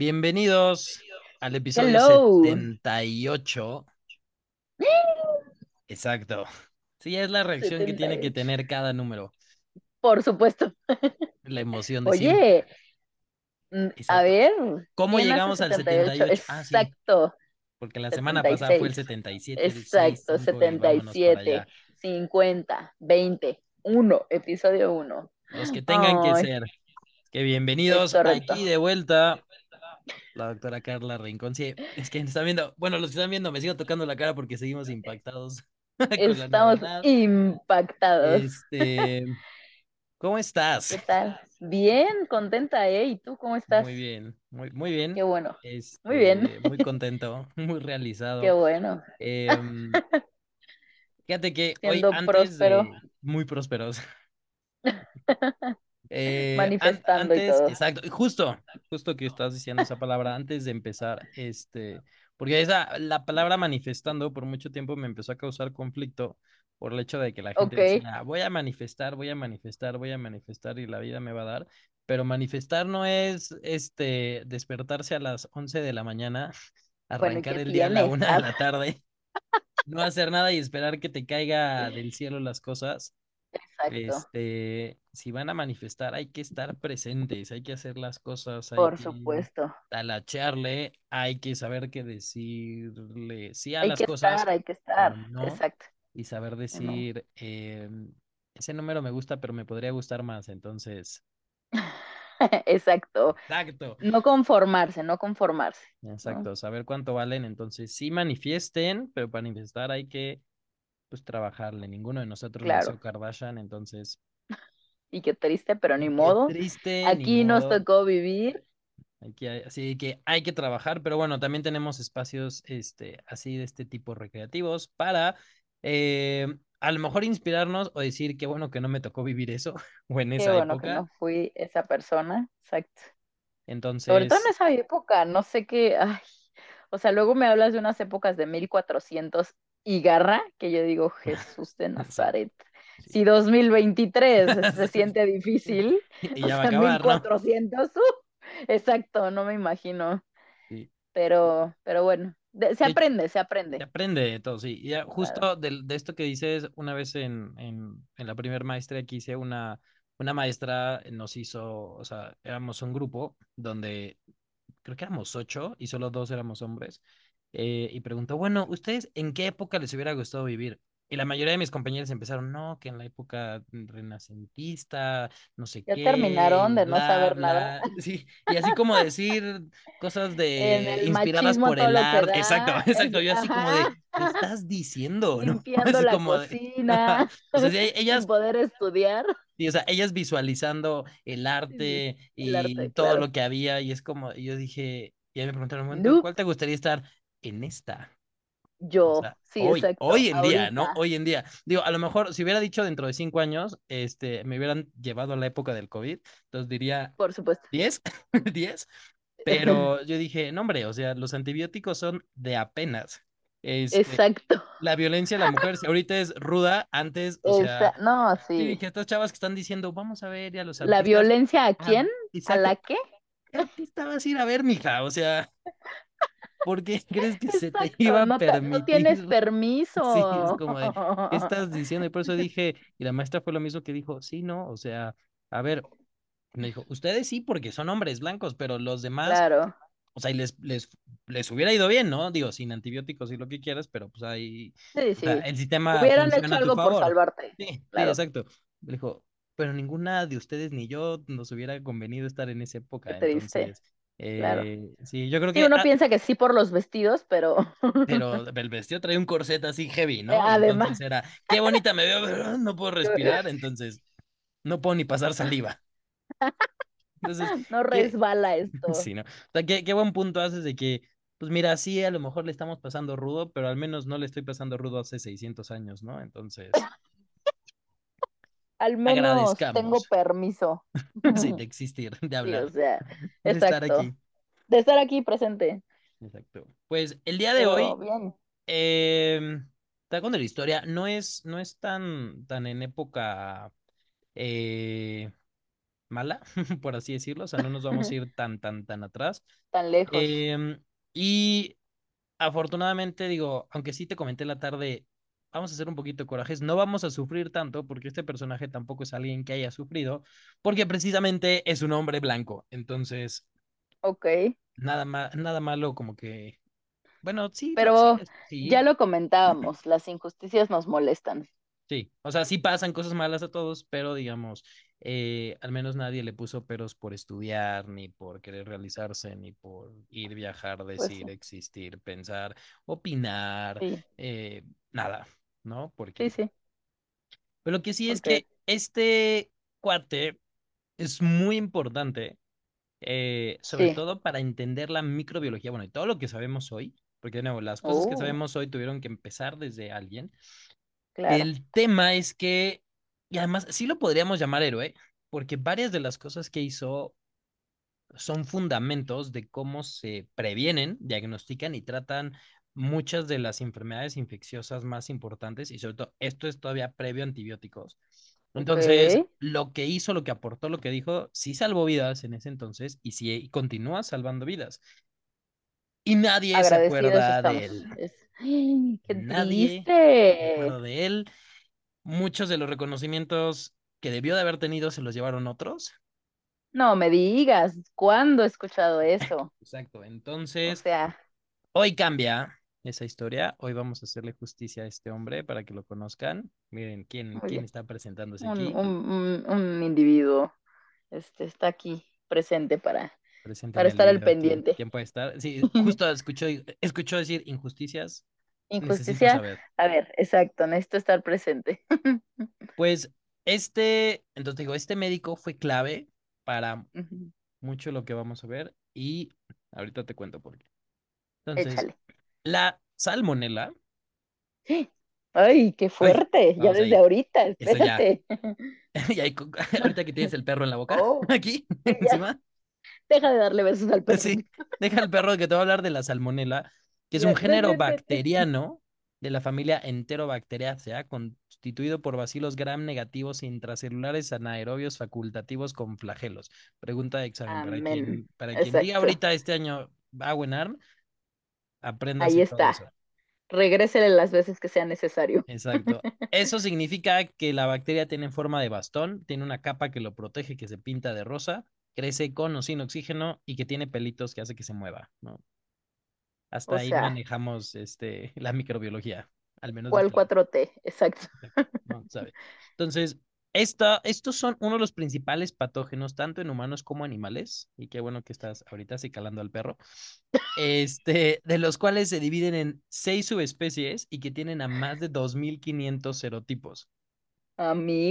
Bienvenidos al episodio Hello. 78. Exacto. Sí, es la reacción que tiene que 78. tener cada número. Por supuesto. La emoción de siempre. Oye, mm, a Exacto. ver, ¿Cómo ¿quién hace llegamos al 78? 78? Ah, sí, Exacto, porque la semana pasada fue el 76. 77, el 6, Exacto, 5 y vámonos para 77, allá. 50, 20, 1, episodio 1. Los que tengan que ser. Que bienvenidos aquí de vuelta. La doctora Carla Rincón. Sí, es que están viendo, bueno, los que están viendo, me sigo tocando la cara porque seguimos impactados Estamos impactados. Este, ¿cómo ¿Qué estás? tal? Bien, contenta, ¿eh? ¿Y tú cómo estás? Muy bien, muy, muy Qué bien. bueno, muy bien, Este, muy contento, muy qué realizado. bueno. Em, fíjate que hoy antes próspero, de, muy prósperos. Eh, an- manifestando y antes, todo. exacto, y justo, justo que estás diciendo esa palabra, antes de empezar, este, porque esa, la palabra manifestando por mucho tiempo me empezó a causar conflicto por el hecho de que la gente decía, voy a manifestar, voy a manifestar, voy a manifestar y la vida me va a dar, pero manifestar no es, este, despertarse a las 11 de la mañana, ¿y arrancar el día a la una de Ah, la tarde, no hacer nada y esperar que te caiga del cielo las cosas. Exacto, Este, si van a manifestar, hay que estar presentes, hay que hacer las cosas, hay por que supuesto. talachearle, hay que saber qué decirle sí a Hay las que cosas estar, hay que estar. no, Exacto. y saber no. decir, em, ese número me gusta, pero me podría gustar más, entonces, Exacto. exacto, No conformarse, no conformarse, ¿no? exacto, saber cuánto valen, entonces sí manifiesten, pero para manifestar hay que, pues, trabajarle, ninguno de nosotros nació Claro. Kardashian, entonces, Y qué triste, pero ni qué modo. triste, ni Aquí nos modo. tocó vivir. Hay que, así que hay que trabajar, pero bueno, también tenemos espacios este, así de este tipo recreativos para eh, a lo mejor inspirarnos o decir qué bueno que no me tocó vivir eso o en Qué esa bueno que época. no fui esa persona. Exacto. Sobre todo en Entonces, esa época, no sé qué. Ay. O sea, luego me hablas de unas épocas de 1400 y garra, que yo digo, Jesús de Nazaret. sí, Si 2023 se, se siente difícil, y o ya va a sea, acabar, ¿no? 1400, uh, exacto, no me imagino. Sí. Pero, pero bueno, de- se De hecho, aprende, se se aprende. aprende de todo, sí. Y ya Claro. justo del- de, esto que dices, una vez en, en, en la primera maestra que hice, una, una maestra nos hizo, o sea, éramos un grupo donde creo que éramos ocho y solo dos éramos hombres, eh, y preguntó, bueno, ¿ustedes en qué época les hubiera gustado vivir? Y la mayoría de mis compañeros empezaron, no, que en la época renacentista, no sé Ya qué, y terminaron de no bla, saber nada. Sí, y así como decir cosas de inspiradas por el arte. Exacto, exacto. Yo así como de, ¿qué estás diciendo? ¿No? limpiando la como de, cocina, o sea, ellas sin poder estudiar. Sí, o sea, ellas visualizando el Sí, arte el y arte, todo claro. lo que había, y es como, yo dije, y ahí me preguntaron, bueno, ¿en Nope. ¿cuál te gustaría estar? En esta. O Yo, sea, sí, hoy, exacto. hoy en día, ¿no? Hoy en día. Digo, a lo mejor si hubiera dicho dentro de cinco años, este, me hubieran llevado a la época del COVID, entonces diría por supuesto. 10, 10, pero yo dije, no, hombre, o sea, los antibióticos son de apenas. Este, Exacto. la violencia de la mujer, si ahorita es ruda, antes, o sea, no, Sí, que estas chavas que están diciendo, vamos a ver ya los ¿La artistas. violencia a Ah, quién? ¿A la qué? ¿Qué artista vas a ir a ver, mija? O sea, ¿por qué crees que se te iba a no, ta- no tienes permitir? permiso. Sí, es como de, ¿qué estás diciendo? Y por eso dije, y la maestra fue lo mismo que dijo, sí, no, o sea, a ver, me dijo, ustedes sí, porque son hombres blancos, pero los demás, Claro, o sea, y les, les, les hubiera ido bien, ¿no? Digo, sin antibióticos y lo que quieras, pero pues ahí, sí, o sea, sí. el sistema Hubieran hecho algo por salvarte. Sí, exacto. Me dijo, pero ninguna de ustedes ni yo nos hubiera convenido estar en esa qué época. triste. Entonces, Claro. eh, sí, yo creo Sí, que, uno ah, piensa que sí por los vestidos, pero pero el vestido traía un corset así heavy, ¿no? además, Entonces era, qué bonita me veo, pero no puedo respirar, entonces no puedo ni pasar saliva. Entonces, no qué, resbala esto. sí, ¿no? O sea, qué, qué buen punto haces de que, pues mira, sí, a lo mejor le estamos pasando rudo, pero al menos no le estoy pasando rudo hace 600 años, ¿no? Entonces, Al menos tengo permiso. sí, de existir, de Sí, o hablar, sea, de estar exacto. aquí. De estar aquí presente. Exacto. Pues el día de Pero hoy, bien. eh, te cuento la historia, no es, no es tan, tan en época, eh, mala, por así decirlo, o sea, no nos vamos a ir tan, tan, tan atrás. Tan lejos. Em, y afortunadamente, digo, aunque sí te comenté la tarde, vamos a hacer un poquito de corajes, no vamos a sufrir tanto porque este personaje tampoco es alguien que haya sufrido, porque precisamente es un hombre blanco, entonces, Ok. nada, ma nada malo como que, bueno, sí, Pero ya lo comentábamos, las injusticias nos molestan. sí, o sea, sí pasan cosas malas a todos, pero digamos, eh, al menos nadie le puso peros por estudiar, ni por querer realizarse, ni por ir, viajar, Pues sí, decir, existir, pensar, opinar, sí, eh, nada, ¿no? sí, Porque, sí, pero lo que sí es que este cuate es muy importante, eh, sobre sí, todo para entender la microbiología, bueno, y todo lo que sabemos hoy, porque de nuevo, las cosas que oh, sabemos hoy tuvieron que empezar desde alguien. claro, El tema es que, y además sí lo podríamos llamar héroe, porque varias de las cosas que hizo son fundamentos de cómo se previenen, diagnostican y tratan muchas de las enfermedades infecciosas más importantes y sobre todo esto es todavía previo a antibióticos. Entonces, lo que hizo, lo que aportó, lo que dijo, sí salvó vidas en ese entonces y sí y continúa salvando vidas. Y nadie se acuerda de él. Es, ¡ay, qué Nadie se acuerda de él. Muchos de los reconocimientos que debió de haber tenido se los llevaron otros. No me digas, ¿cuándo he escuchado eso? Exacto. O Entonces, sea, Hoy cambia esa historia. Hoy vamos a hacerle justicia a este hombre para que lo conozcan. Miren quién, quién está presentándose un, aquí. un, un, un individuo este, está aquí presente para, para estar al pendiente. ¿Quién puede estar? Sí, justo escuchó, escuchó decir injusticias. Injusticia, a ver, exacto, necesito estar presente. Pues este, entonces digo, este médico fue clave para mucho lo que vamos a ver y ahorita te cuento por qué. Entonces, Échale. La salmonela, Ay, qué ay, fuerte, ya desde ahí, ahorita, eso ya. espérate. Y ahí, ahorita que tienes el perro en la boca, Oh, aquí, ya, encima. deja de darle besos al perro. Sí, deja al perro que te va a hablar de la salmonela, que es un género bacteriano de la familia Enterobacteriaceae, constituido por bacilos gram negativos intracelulares anaerobios facultativos con flagelos. Pregunta de examen para quien, para quien diga ahorita este año va a Ahí está. eso. Regrésele las veces que sea necesario. Exacto. Eso significa que la bacteria tiene forma de bastón, tiene una capa que lo protege, que se pinta de rosa, crece con o sin oxígeno y que tiene pelitos que hace que se mueva, ¿no? Hasta O ahí sea, manejamos este, la microbiología, al menos de ¿cuál este lado. 4T? Exacto. ¿no? Entonces, esta, estos son uno de los principales patógenos, tanto en humanos como animales, y qué bueno que estás ahorita acicalando al perro, este, de los cuales se dividen en seis subespecies y que tienen a más de 2.500 serotipos.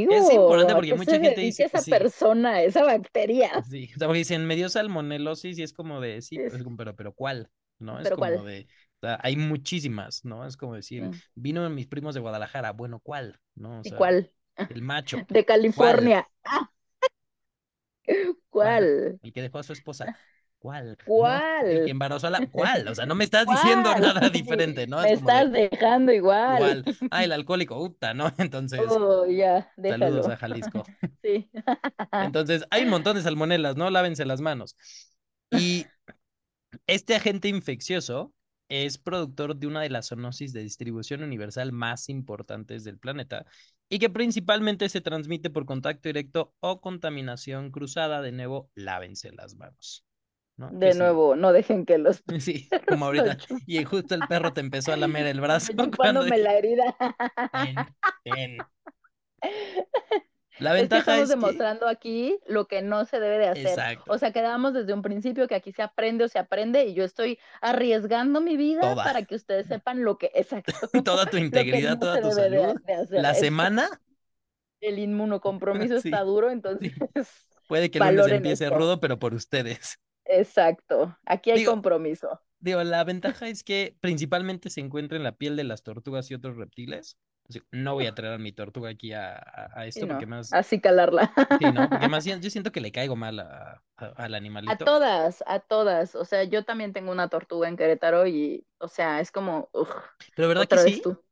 Es Amigo, importante ¿a porque se mucha gente dice, esa sí, persona, esa bacteria? sí, o sea, porque dicen, me dio salmonelosis y es como de, sí, Es- pero, es pero, ¿cuál? ¿No? Es ¿Pero como cuál? de, o sea, hay muchísimas, ¿no? Es como decir, Sí. vino mis primos de Guadalajara, bueno, ¿cuál? ¿No? O ¿Y cuál? El macho, De ¿cuál? California. ¿Cuál? ¿cuál? El que dejó a su esposa, ¿cuál? ¿No? El que ¿Cuál? embarazó a la, ¿cuál? O sea, no me estás diciendo ¿Cuál? nada diferente, ¿no? Es Me de, estás dejando igual. ah, el alcohólico, puta, ¿no? Entonces, Oh, ya, saludos a. Jalisco. Sí. Entonces, hay un montón de salmonelas, ¿no? Lávense las manos. Y Este agente infeccioso es productor de una de las zoonosis de distribución universal más importantes del planeta y que principalmente se transmite por contacto directo o contaminación cruzada. De nuevo, lávense las manos, ¿no? Que De sí, nuevo, no dejen que los sí, como ahorita. Y justo el perro te empezó a lamer el brazo cuando dije, la herida. La Es que ventaja estamos es que, demostrando aquí lo que no se debe de hacer. exacto, O sea, quedamos desde un principio que aquí se aprende o se aprende y yo estoy arriesgando mi vida toda, para que ustedes sepan lo que, exacto, toda tu integridad, no toda tu de, salud. de. La semana, El inmunocompromiso está sí, duro, entonces sí. Puede que el lunes empiece esto. rudo, pero por ustedes. Exacto. Aquí hay Digo, compromiso. digo, la ventaja es que principalmente se encuentra en la piel de las tortugas y otros reptiles. Así, no voy a traer a mi tortuga aquí a, a- a Sí, esto porque no, más, así calarla. sí, ¿no? Porque más yo siento que le caigo mal a- a- al A animalito. todas, a todas. O sea, yo también tengo una tortuga en Querétaro y, o sea, es como, Pero ¿verdad que otra vez sí? tú.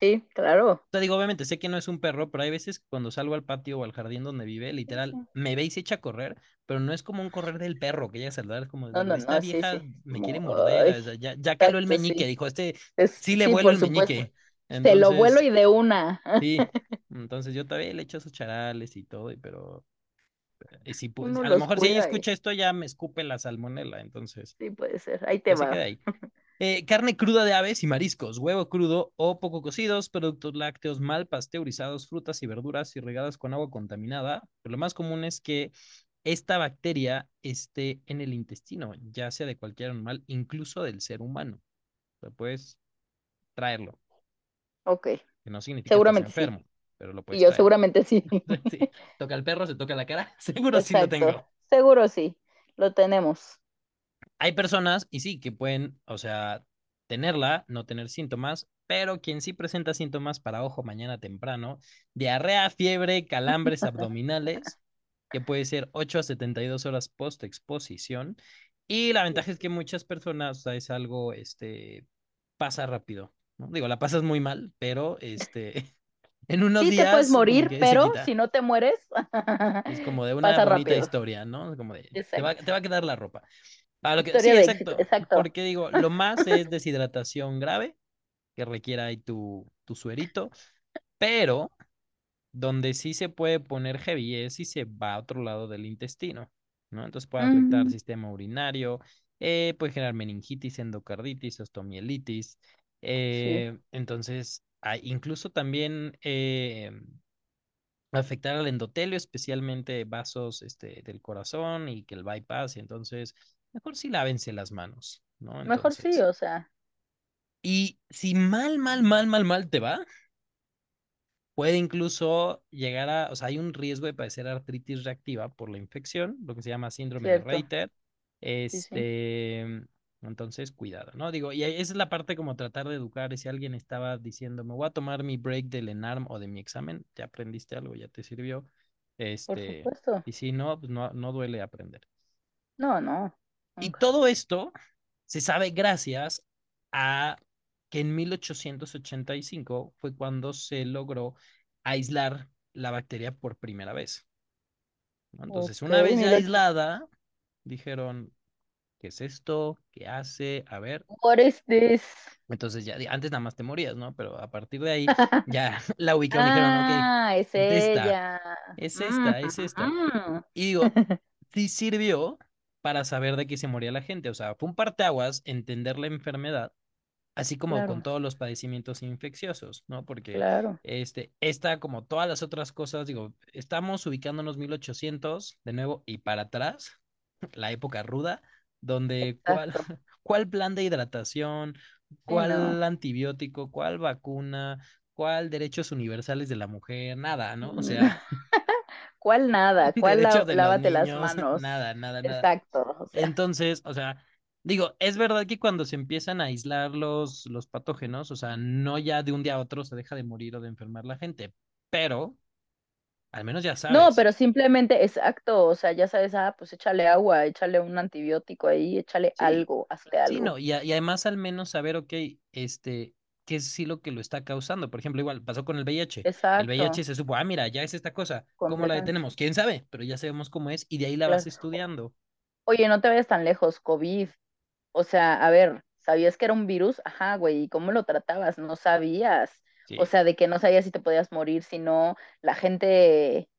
Sí, claro. Te digo, obviamente sé que no es un perro, pero hay veces cuando salgo al patio o al jardín donde vive, literal, sí. me ve y se echa a correr, pero no es como un correr del perro que llega a saludar, es como No, no, esta no, vieja sí. me quiere morder, o sea, ya, ya caló el meñique, dijo, este Es, sí le por el supuesto. meñique. Se lo vuelo Entonces, y de una. sí, entonces yo todavía le echo sus charales y todo, y pero y si, pues, a lo mejor si ella y escucha esto ya me escupe la salmonela, entonces, sí puede ser. Ahí te va. ahí. Eh, carne cruda de aves y mariscos, huevo crudo o poco cocidos, productos lácteos mal pasteurizados, frutas y verduras irrigadas con agua contaminada. Pero lo más común es que esta bacteria esté en el intestino, ya sea de cualquier animal, incluso del ser humano. O sea, puedes traerlo, Ok, que no significa que seguramente sí. enfermo, pero lo Y puedes yo traer. seguramente sí. Sí, toca el perro, se toca la cara, seguro sí lo tengo. Seguro sí. Lo tenemos. Hay personas, y sí, que pueden, o sea, tenerla, no tener síntomas, pero quien sí presenta síntomas para ojo mañana temprano, diarrea, fiebre, calambres abdominales, que puede ser 8 a 72 horas post exposición. Y la ventaja es que muchas personas, o sea, es algo, este, pasa rápido, ¿no? Digo, la pasas muy mal, pero, este, en unos Sí te puedes días como morir, que se pero si no te mueres, Es como de una bonita rápido. historia, ¿no? Como de, te va, te va a quedar la ropa. A lo que, Historia sí, éxito. exacto. Exacto. Porque digo, lo más es deshidratación grave, que requiera ahí tu, tu suerito, pero donde sí se puede poner heavy es si se va a otro lado del intestino, ¿no? Entonces puede afectar el Ujú, sistema urinario, eh, puede generar meningitis, endocarditis, Sí, eh, entonces, hay, incluso también eh, afectar al endotelio, especialmente vasos este, del corazón y que el bypass, y entonces mejor sí lávense las manos, ¿no? mejor sí, o sea, y si mal, mal, mal, mal, mal te va, puede incluso llegar a, o sea, hay un riesgo de padecer artritis reactiva por la infección, lo que se llama síndrome de. Reiter. Sí, sí, Este, entonces, cuidado, ¿no? Digo, y esa es la parte como tratar de educar, si alguien estaba diciendo, me voy a tomar mi break del ENARM o de mi examen, ya aprendiste algo, ya te sirvió. por Este, supuesto. y si no, pues no, no duele aprender. No, no, Y todo esto se sabe gracias a que en 1885 fue cuando se logró aislar la bacteria por primera vez. Entonces, una vez ya aislada, dijeron, ¿qué es esto? ¿Qué hace? A ver. What is this? Entonces ya, antes nada más te morías, ¿no? Pero a partir de ahí ya la ubicaron y dijeron, ok, Ah, es es esta, ella. es Mm, esta, es esta. mm. Y digo, sí sirvió para saber de qué se moría la gente. O sea, fue un parteaguas entender la enfermedad, así como con Claro, todos los padecimientos infecciosos, ¿no? Porque claro. este, esta, como todas las otras cosas, digo, estamos ubicándonos 1800 de nuevo y para atrás, la época ruda, donde cuál, cuál plan de hidratación, Sí, no. cuál antibiótico, cuál vacuna, cuál derechos universales de la mujer, nada, ¿no? O sea, ¿Cuál nada? ¿Cuál la- lávate las manos? nada, nada, nada. Exacto, o sea, Entonces, o sea, digo, es verdad que cuando se empiezan a aislar los, los patógenos, o sea, no ya de un día a otro se deja de morir o de enfermar la gente, pero al menos ya no, sabes. pero simplemente, exacto, o sea, ya sabes, ah, pues échale agua, échale un antibiótico ahí, échale Sí, algo, hazle sí, algo. no, y, a- y además al menos saber, ok, este, qué es sí lo que lo está causando. Por ejemplo, igual pasó con el VIH. El VIH Exacto, se supo, ah, mira, ya es esta cosa, ¿cómo la detenemos? ¿Quién sabe? Pero ya sabemos cómo es y de ahí la vas claro. estudiando. Oye, no te vayas tan lejos, COVID. O sea, a ver, ¿sabías que era un virus? Ajá, güey, ¿y cómo lo tratabas? No sabías. O sea, de que no sabías si te podías morir, si no, la gente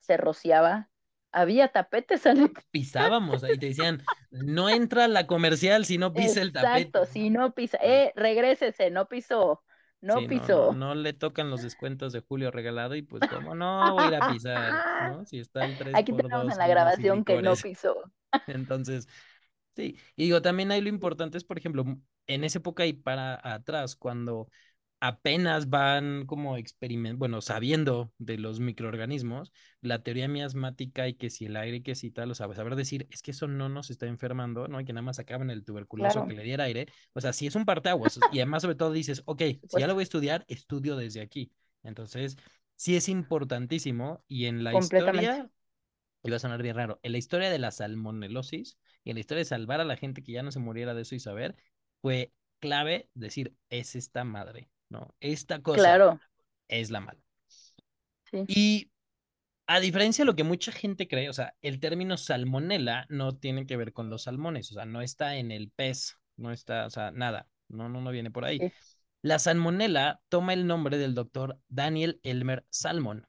se rociaba. Había tapetes Pisábamos y te decían, no entra la comercial si no pisa el Exacto, tapete, si ¿no? pisa, eh, regrésese, no pisó, no Sí, no, no, pisó. no le tocan los descuentos de Julio regalado y pues cómo no voy a ir a pisar, ¿no? Si está el Aquí tenemos en la grabación que no pisó. Entonces, sí. Y digo, también hay lo importante es, por ejemplo, en esa época y para atrás, cuando apenas van como experiment, bueno, sabiendo de los microorganismos, la teoría miasmática y que si el aire, que si tal, o sea, saber decir, es que eso no nos está enfermando, ¿no? Y que nada más acaban el tuberculoso que le diera aire, o sea, sí es un parteaguas, y además sobre todo dices, ok, si ya lo supuesto, voy a estudiar, estudio desde aquí. Entonces, sí es importantísimo y en la historia, iba a sonar bien raro, en la historia de la salmonelosis y en la historia de salvar a la gente que ya no se muriera de eso y saber, fue clave decir, es esta madre. ¿No? Esta cosa Claro, es la mala. sí. Y a diferencia de lo que mucha gente cree, o sea, el término salmonela no tiene que ver con los salmones, o sea, no está en el pez, no está, o sea, nada, no, no, no viene por ahí. sí. La salmonela toma el nombre del doctor Daniel Elmer Salmon,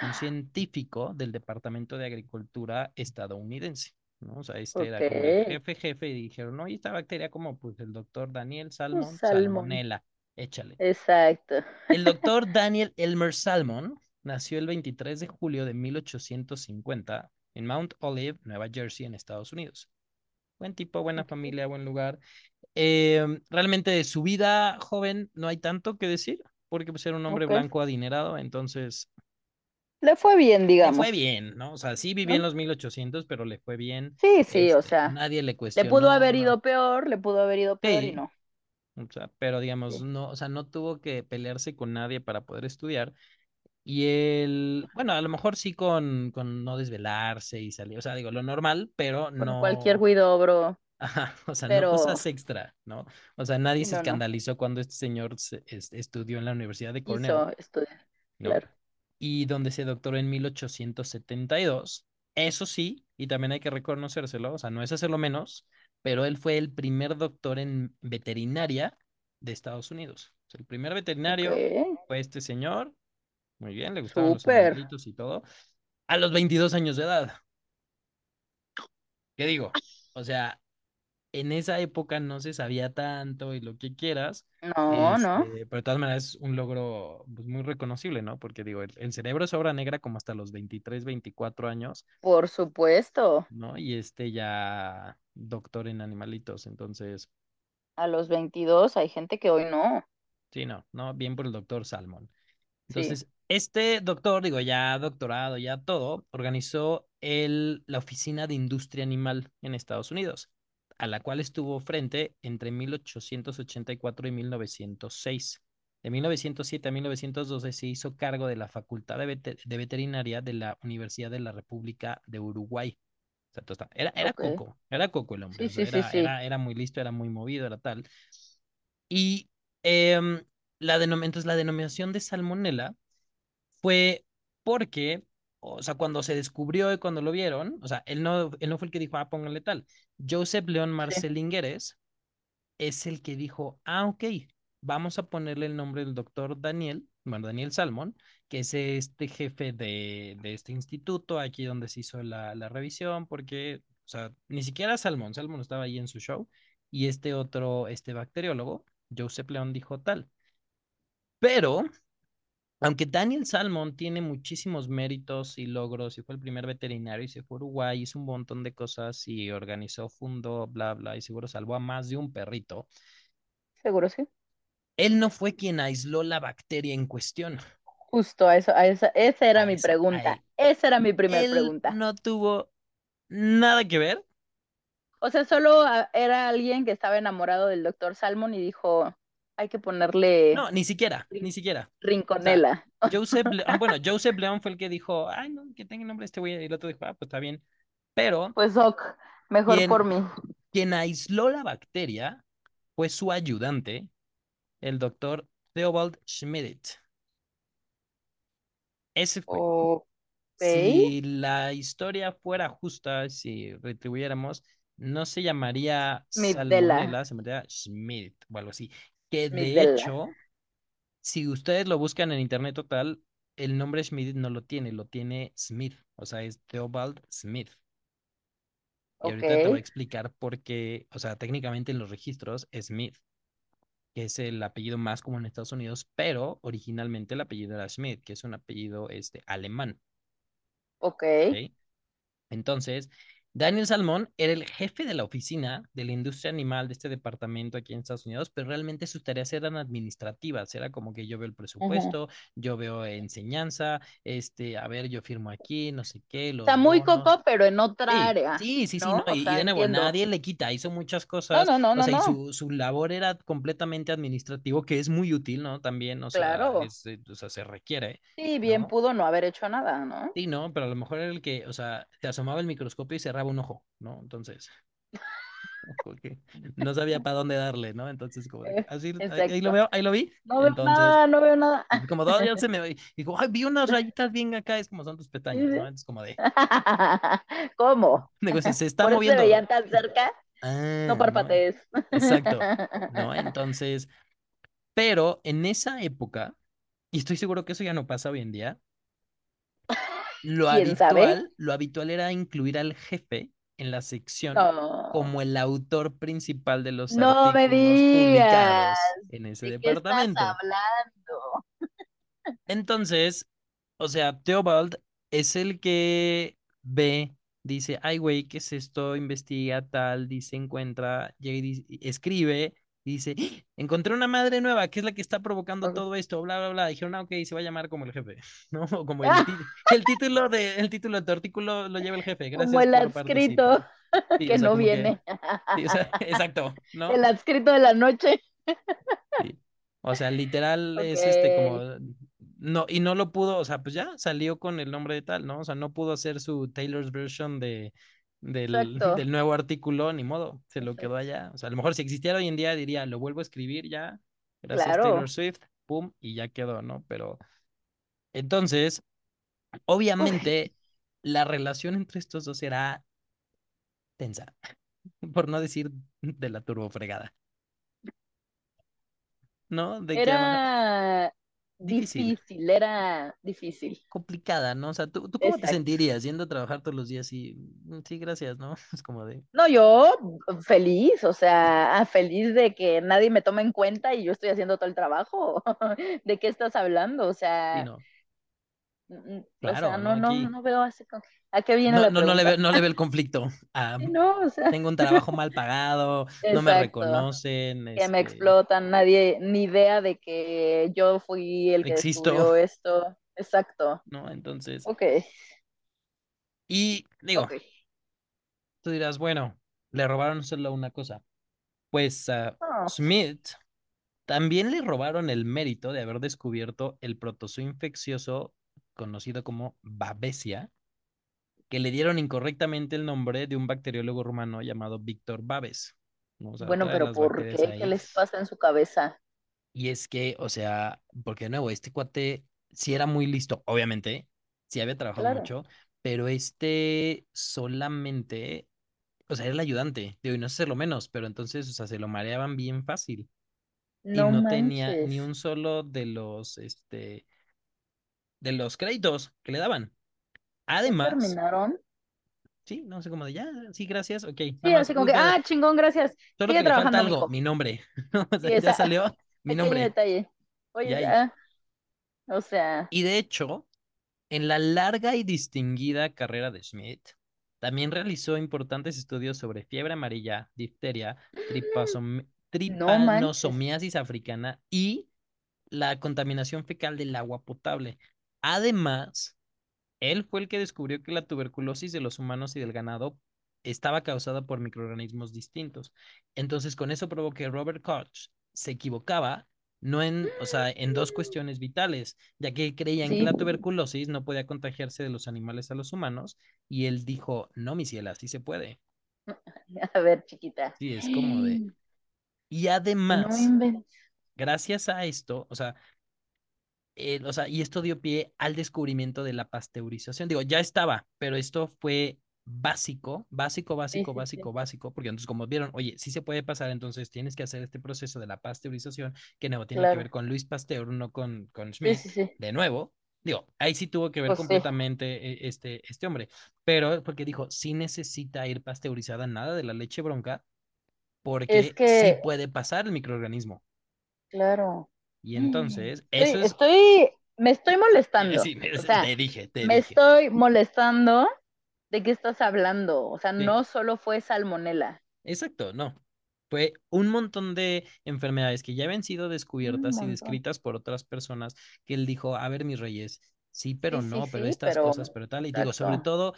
un científico del Departamento de Agricultura estadounidense. ¿no? O sea, este Ok. era como el jefe, jefe, y dijeron, no, y esta bacteria como, pues el doctor Daniel Salmon, Salmón. salmonela, échale. Exacto. El doctor Daniel Elmer Salmon nació el 23 de julio de 1850 en Mount Olive, Nueva Jersey, en Estados Unidos. Buen tipo, buena familia, buen lugar. Eh, realmente de su vida joven no hay tanto que decir, porque pues era un hombre blanco adinerado, entonces Le fue bien, le digamos. fue bien, ¿no? O sea, sí vivía en los 1800, pero le fue bien. Sí, sí, o Este, sea, nadie le le cuestionó. pudo haber ido peor, le pudo haber ido peor y no. O sea, pero digamos, no, o sea, no tuvo que pelearse con nadie para poder estudiar. Y él, bueno, a lo mejor sí con, con no desvelarse y salir, o sea, digo, lo normal, pero cualquier no, ruido, bro, ajá, o sea, no cosas extra, ¿no? O sea, nadie se no, no, escandalizó cuando este señor se- es- estudió en la Universidad de Cornell, quiso estudiar, ¿no? claro. Y donde se doctoró en 1872. Eso sí, y también hay que reconocérselo, o sea, no es hacerlo menos, pero él fue el primer doctor en veterinaria de Estados Unidos. O sea, el primer veterinario fue este señor, muy bien, le gustaban los animalitos y todo, a los 22 años de edad. ¿Qué digo? O sea, en esa época no se sabía tanto y lo que quieras, No, no, este, pero de todas maneras es un logro pues, muy reconocible, ¿no? Porque digo, el, el cerebro es obra negra como hasta los 23, 24 años, por supuesto. ¿no? Y este ya doctor en animalitos, entonces, A los 22 hay gente que hoy no. sí, no, no, bien por el doctor Salmon. Sí, Entonces, este doctor, digo, ya doctorado, ya todo, organizó el, la Oficina de Industria Animal en Estados Unidos, a la cual estuvo frente entre 1884 y 1906. De 1907 a 1912 se hizo cargo de la Facultad de, Veter- de Veterinaria de la Universidad de la República de Uruguay. Era, era coco, era coco el hombre, Sí, sí, era, sí. era, era muy listo, era muy movido, era tal. Y em, la denom- entonces la denominación de salmonela fue porque, o sea, cuando se descubrió y cuando lo vieron, o sea, él no, él no fue el que dijo, ah, póngale tal. Joseph León Marcelingueres es el que dijo, ah, ok, vamos a ponerle el nombre del doctor Daniel, bueno, Daniel Salmon, que es este jefe de, de este instituto, aquí donde se hizo la, la revisión, porque, o sea, ni siquiera Salmon, Salmon estaba ahí en su show, y este otro, este bacteriólogo, Joseph León, dijo tal. Pero aunque Daniel Salmon tiene muchísimos méritos y logros, y fue el primer veterinario, y se fue a Uruguay, hizo un montón de cosas y organizó, fundó, bla, bla, y seguro salvó a más de un perrito, seguro sí. Él no fue quien aisló la bacteria en cuestión. Justo a eso, a esa, esa era A mi pregunta. Esa era mi primer Él pregunta. no tuvo nada que ver. O sea, solo ah, era alguien que estaba enamorado del doctor Salmon y dijo, hay que ponerle No, ni siquiera, ni siquiera. O sea, Rinconela. Joseph, Le- ah, bueno, Joseph León fue el que dijo, ay, no, que tenga el nombre este güey, y el otro dijo, ah, pues está bien. Pero Pues ok, mejor quien, por mí. quien aisló la bacteria fue su ayudante, el doctor Theobald Schmidt. Ese fue. Ok, Si la historia fuera justa, si retribuyéramos, no se llamaría Salmonella, se llamaría Schmidt o algo así. Que de hecho, si ustedes lo buscan en internet total, el nombre Schmidt no lo tiene, lo tiene Smith, o sea, es Theobald Smith. Y ahorita te voy a explicar por qué, o sea, técnicamente en los registros Smith, que es el apellido más común en Estados Unidos, pero originalmente el apellido era Schmidt, que es un apellido este, alemán. ok. ¿ok? Entonces, Daniel Salmón era el jefe de la oficina de la industria animal de este departamento aquí en Estados Unidos, pero realmente sus tareas eran administrativas, era como que yo veo el presupuesto, yo veo enseñanza, este, a ver, yo firmo aquí, no sé qué, Está los muy bonos. coco, pero en otra Sí, área, sí, sí, sí, ¿no? no, O y, y sea, de nuevo, entiendo. nadie le quita, hizo muchas cosas, no, no, o no, sea, y su, su labor era completamente administrativo, que es muy útil, ¿no? También, o sea, Claro. es, eh, o sea, se requiere, Sí, bien pudo no haber hecho nada, ¿no? Sí, no, pero a lo mejor era el que, o sea, te asomaba el microscopio y cerraba un ojo, ¿no? Entonces, no sabía para dónde darle, ¿no? Entonces, como Eh, así, ahí, ahí lo veo, ahí lo vi. No veo Entonces, nada, no veo nada. como dos ya se me ve. Como, ay, vi unas rayitas bien acá, es como son tus pestañas, ¿no? Es como de, ¿Cómo? digo, si se está Por eso se moviendo. veían tan cerca. Ah, No ¿no? parpadees. Exacto, ¿no? Entonces, pero en esa época, y estoy seguro que eso ya no pasa hoy en día, lo habitual, lo habitual era incluir al jefe en la sección como el autor principal de los No me artículos publicados digas. en ese ¿De qué estás departamento. hablando? Entonces, o sea, Theobald es el que ve, dice, ay, güey, ¿qué es esto? Investiga tal, dice, encuentra, llega y dice- escribe, y dice, "¡Ah! encontré una madre nueva, que es la que está provocando todo esto, bla, bla, bla. Dijeron, ah, ok, se va a llamar como el jefe, ¿no? O como el, ti- el título de, el título de tu artículo lo lleva el jefe. Gracias Como el adscrito. Sí, que o sea, no que- viene. sí, o sea, exacto, ¿no? El adscrito de la noche. Sí. O sea, literal es este como no y no lo pudo, o sea, pues ya salió con el nombre de tal, ¿no? O sea, no pudo hacer su Taylor's version de del, del nuevo artículo, ni modo, se lo quedó allá. O sea, a lo mejor si existiera hoy en día diría, lo vuelvo a escribir ya, gracias Claro. Taylor Swift, pum, y ya quedó, ¿no? Pero entonces, obviamente, la relación entre estos dos era tensa, por no decir de la turbofregada. ¿No? De Era Difícil. difícil, era difícil. complicada, ¿no? O sea, ¿tú, tú cómo te sentirías yendo a trabajar todos los días y "Mm, sí, gracias, ¿no? Es como de, No, yo feliz, o sea, feliz de que nadie me tome en cuenta y yo estoy haciendo todo el trabajo. ¿De qué estás hablando? O sí, sea, no. Mm, o Claro, sea, ¿no? no, no, Aquí no veo así como, ¿a qué viene no, la no, no le pregunta? ve, no le ve el conflicto. Ah, Sí, no, o sea, tengo un trabajo mal pagado, no me reconocen, Que me este, explotan, nadie, ni idea de que yo fui el que Existo. descubrió esto. Exacto. ¿no? Entonces, Ok, y digo, tú dirás, bueno, le robaron solo una cosa. Pues a No, Smith también le robaron el mérito de haber descubierto el protozoo infeccioso conocido como Babesia, que le dieron incorrectamente el nombre de un bacteriólogo rumano llamado Víctor Babes. ¿no? O sea, bueno, pero ¿por qué? ¿Qué les pasa en su cabeza? Y es que, o sea, porque de nuevo, este cuate sí era muy listo, obviamente, sí había trabajado Claro. mucho, pero este solamente, o sea, era el ayudante, digo, y no sé lo menos, pero entonces, o sea, se lo mareaban bien fácil y No tenía ni un solo de los, este, de los créditos que le daban. ¿Ya Además, terminaron? sí, no sé cómo de ya, sí, gracias, ok, Sí, nada más, así como que, ah, chingón, gracias. solo Sigue que le falta trabajando, algo, mi nombre, o Sí, sea, ya salió mi nombre, detalle. Oye, ya ah, o sea, Y de hecho, en la larga y distinguida carrera de Schmidt, también realizó importantes estudios sobre fiebre amarilla, difteria, no tripanosomiasis africana y la contaminación fecal del agua potable. Además, él fue el que descubrió que la tuberculosis de los humanos y del ganado estaba causada por microorganismos distintos. Entonces, con eso probó que Robert Koch se equivocaba, no en, o sea, en dos cuestiones vitales, ya que creían que Sí, la tuberculosis no podía contagiarse de los animales a los humanos, y él dijo, no, mi ciela, sí se puede. a ver, chiquita. Sí, es como de... Y además, gracias a esto, o sea, eh, o sea, y esto dio pie al descubrimiento de la pasteurización. Digo, ya estaba, pero esto fue básico, básico, Sí, básico, sí, sí. básico, básico, porque entonces como vieron, oye, sí se puede pasar, entonces tienes que hacer este proceso de la pasteurización, que no tiene que Claro. ver con Luis Pasteur, no con, con Sí, Schmidt, sí, sí. de nuevo. Digo, ahí sí tuvo que ver Pues sí. completamente eh, este, este hombre, pero porque dijo, sí necesita ir pasteurizada nada de la leche bronca, porque sí que- puede pasar el microorganismo. Claro. Y entonces, Estoy, eso es... estoy, me estoy molestando. Sí, me- O sea, te dije, te me dije. estoy molestando de qué estás hablando. O sea, Sí. no solo fue salmonela. Exacto, no. Fue un montón de enfermedades que ya habían sido descubiertas y descritas por otras personas que él dijo, a ver, mis reyes, sí, pero Sí, sí, no, pero estas pero- cosas, pero tal. Y digo, sobre todo,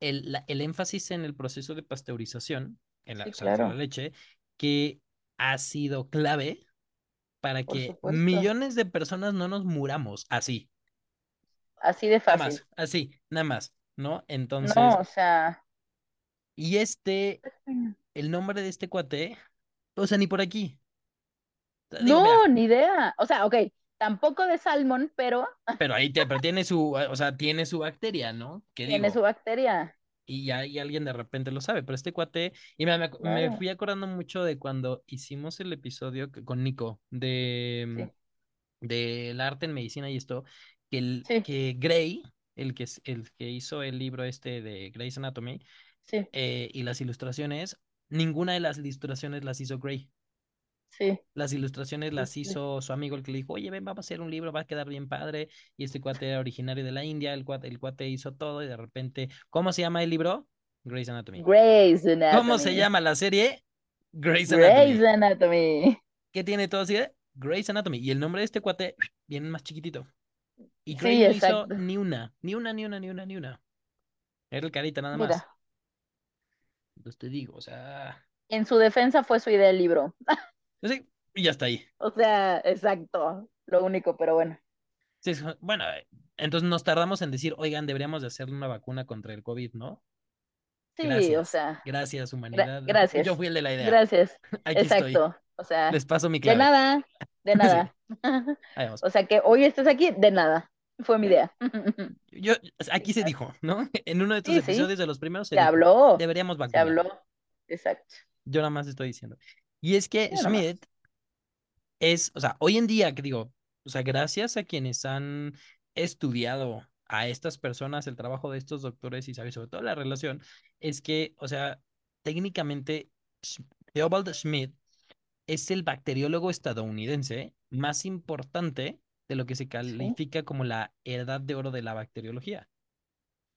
el, la- el énfasis en el proceso de pasteurización, en la, leche, que ha sido clave para Por que supuesto. millones de personas no nos muramos así, Así de nada fácil. más, así, nada más, ¿no? Entonces, No, o sea, y este el nombre de este cuate, o sea, ni por aquí. Mira, No, ni idea. O sea, ok, tampoco de salmón, pero pero ahí te, pero tiene su, o sea, tiene su bacteria, ¿no? ¿Qué tiene su bacteria. Y ya y alguien de repente lo sabe, pero este cuate, y me, me, fui acordando mucho de cuando hicimos el episodio que- con Nico de, sí, mm, del arte en medicina y esto, que, el, sí, que Gray, el que, es- el que hizo el libro este de Grey's Anatomy, sí, eh, y las ilustraciones, ninguna de las ilustraciones las hizo Gray. Sí, Las ilustraciones las hizo su amigo el que le dijo, oye, ven, vamos a hacer un libro, va a quedar bien padre. Y este cuate era originario de la India, el cuate, el cuate hizo todo y de repente, ¿cómo se llama el libro? Grey's Anatomy. Grey's ¿Cómo se Anatomy. llama la serie? Grey's Grey's Anatomy. Anatomy. ¿Qué tiene todo así? Grey's Anatomy. Y el nombre de este cuate viene más chiquitito. Y Grey Sí, no hizo ni una, ni una, ni una, ni una, ni una. Era el carita nada más. Entonces te digo, o sea, en su defensa fue su idea el libro. pues sí, y ya está ahí. O sea, exacto, lo único, pero bueno. Sí, bueno, eh, entonces nos tardamos en decir, oigan, deberíamos de hacer una vacuna contra el COVID, ¿no? Sí, o sea, Gracias, gra- humanidad. Yo gracias, fui el de la idea. gracias, Aquí estoy. exacto. O sea, Les paso mi de clave. nada, de Sí, nada. vamos. O sea, que hoy estés aquí, de nada. Fue mi Eh, idea. Yo, aquí se dijo, ¿no? En uno de estos Sí, sí, episodios de los primeros se se dijo, habló, deberíamos se vacunar. habló. Exacto. Yo nada más estoy diciendo. Y es que nomás. Schmidt es, o sea, hoy en día, que digo, o sea, gracias a quienes han estudiado a estas personas, el trabajo de estos doctores y sobre todo la relación, es que, o sea, técnicamente Theobald Schmidt es el bacteriólogo estadounidense más importante de lo que se Sí, califica como la edad de oro de la bacteriología.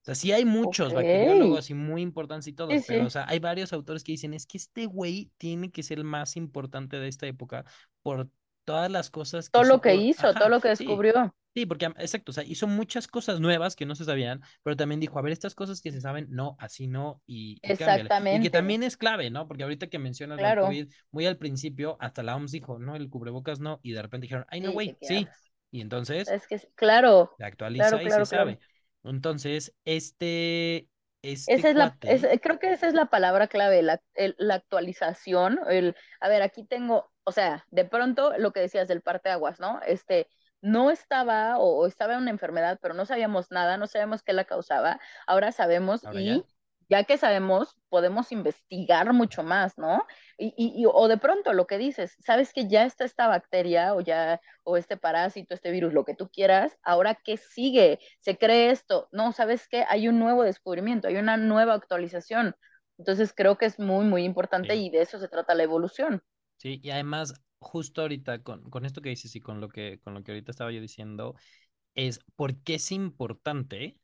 O sea, sí hay muchos bacteriólogos y muy importantes y todo, Sí, pero, o sea, hay varios autores que dicen, es que este güey tiene que ser el más importante de esta época por todas las cosas que Todo lo que hizo, todo lo que descubrió. sí, porque, exacto, o sea, hizo muchas cosas nuevas que no se sabían, pero también dijo, a ver, estas cosas que se saben, no, así no, y, y cámbiale. Y que Exactamente, también es clave, ¿no? Porque ahorita que mencionas. COVID, muy al principio, hasta la OMS dijo, no, el cubrebocas no, y de repente dijeron, ay, no, güey, ¿de qué sí. Y entonces Es que, claro, se actualiza claro, y se claro, sabe. Entonces, este, este Esa es la, es- creo que esa es la palabra clave, la, el- la actualización, el, a ver, aquí tengo, o sea, de pronto lo que decías del parteaguas, ¿no? Este, no estaba o, estaba una enfermedad, pero no sabíamos nada, no sabemos qué la causaba, ahora sabemos ahora y ya, ya que sabemos, podemos investigar mucho más, ¿no? Y, y, y- o de pronto lo que dices, sabes que ya está esta bacteria o ya, o este parásito, este virus, lo que tú quieras, ahora qué sigue, se cree esto, no, sabes que hay un nuevo descubrimiento, hay una nueva actualización. Entonces creo que es muy, muy importante sí, y de eso se trata la evolución. sí, y además, justo ahorita con, con esto que dices y con lo que, con lo que ahorita estaba yo diciendo, es por qué es importante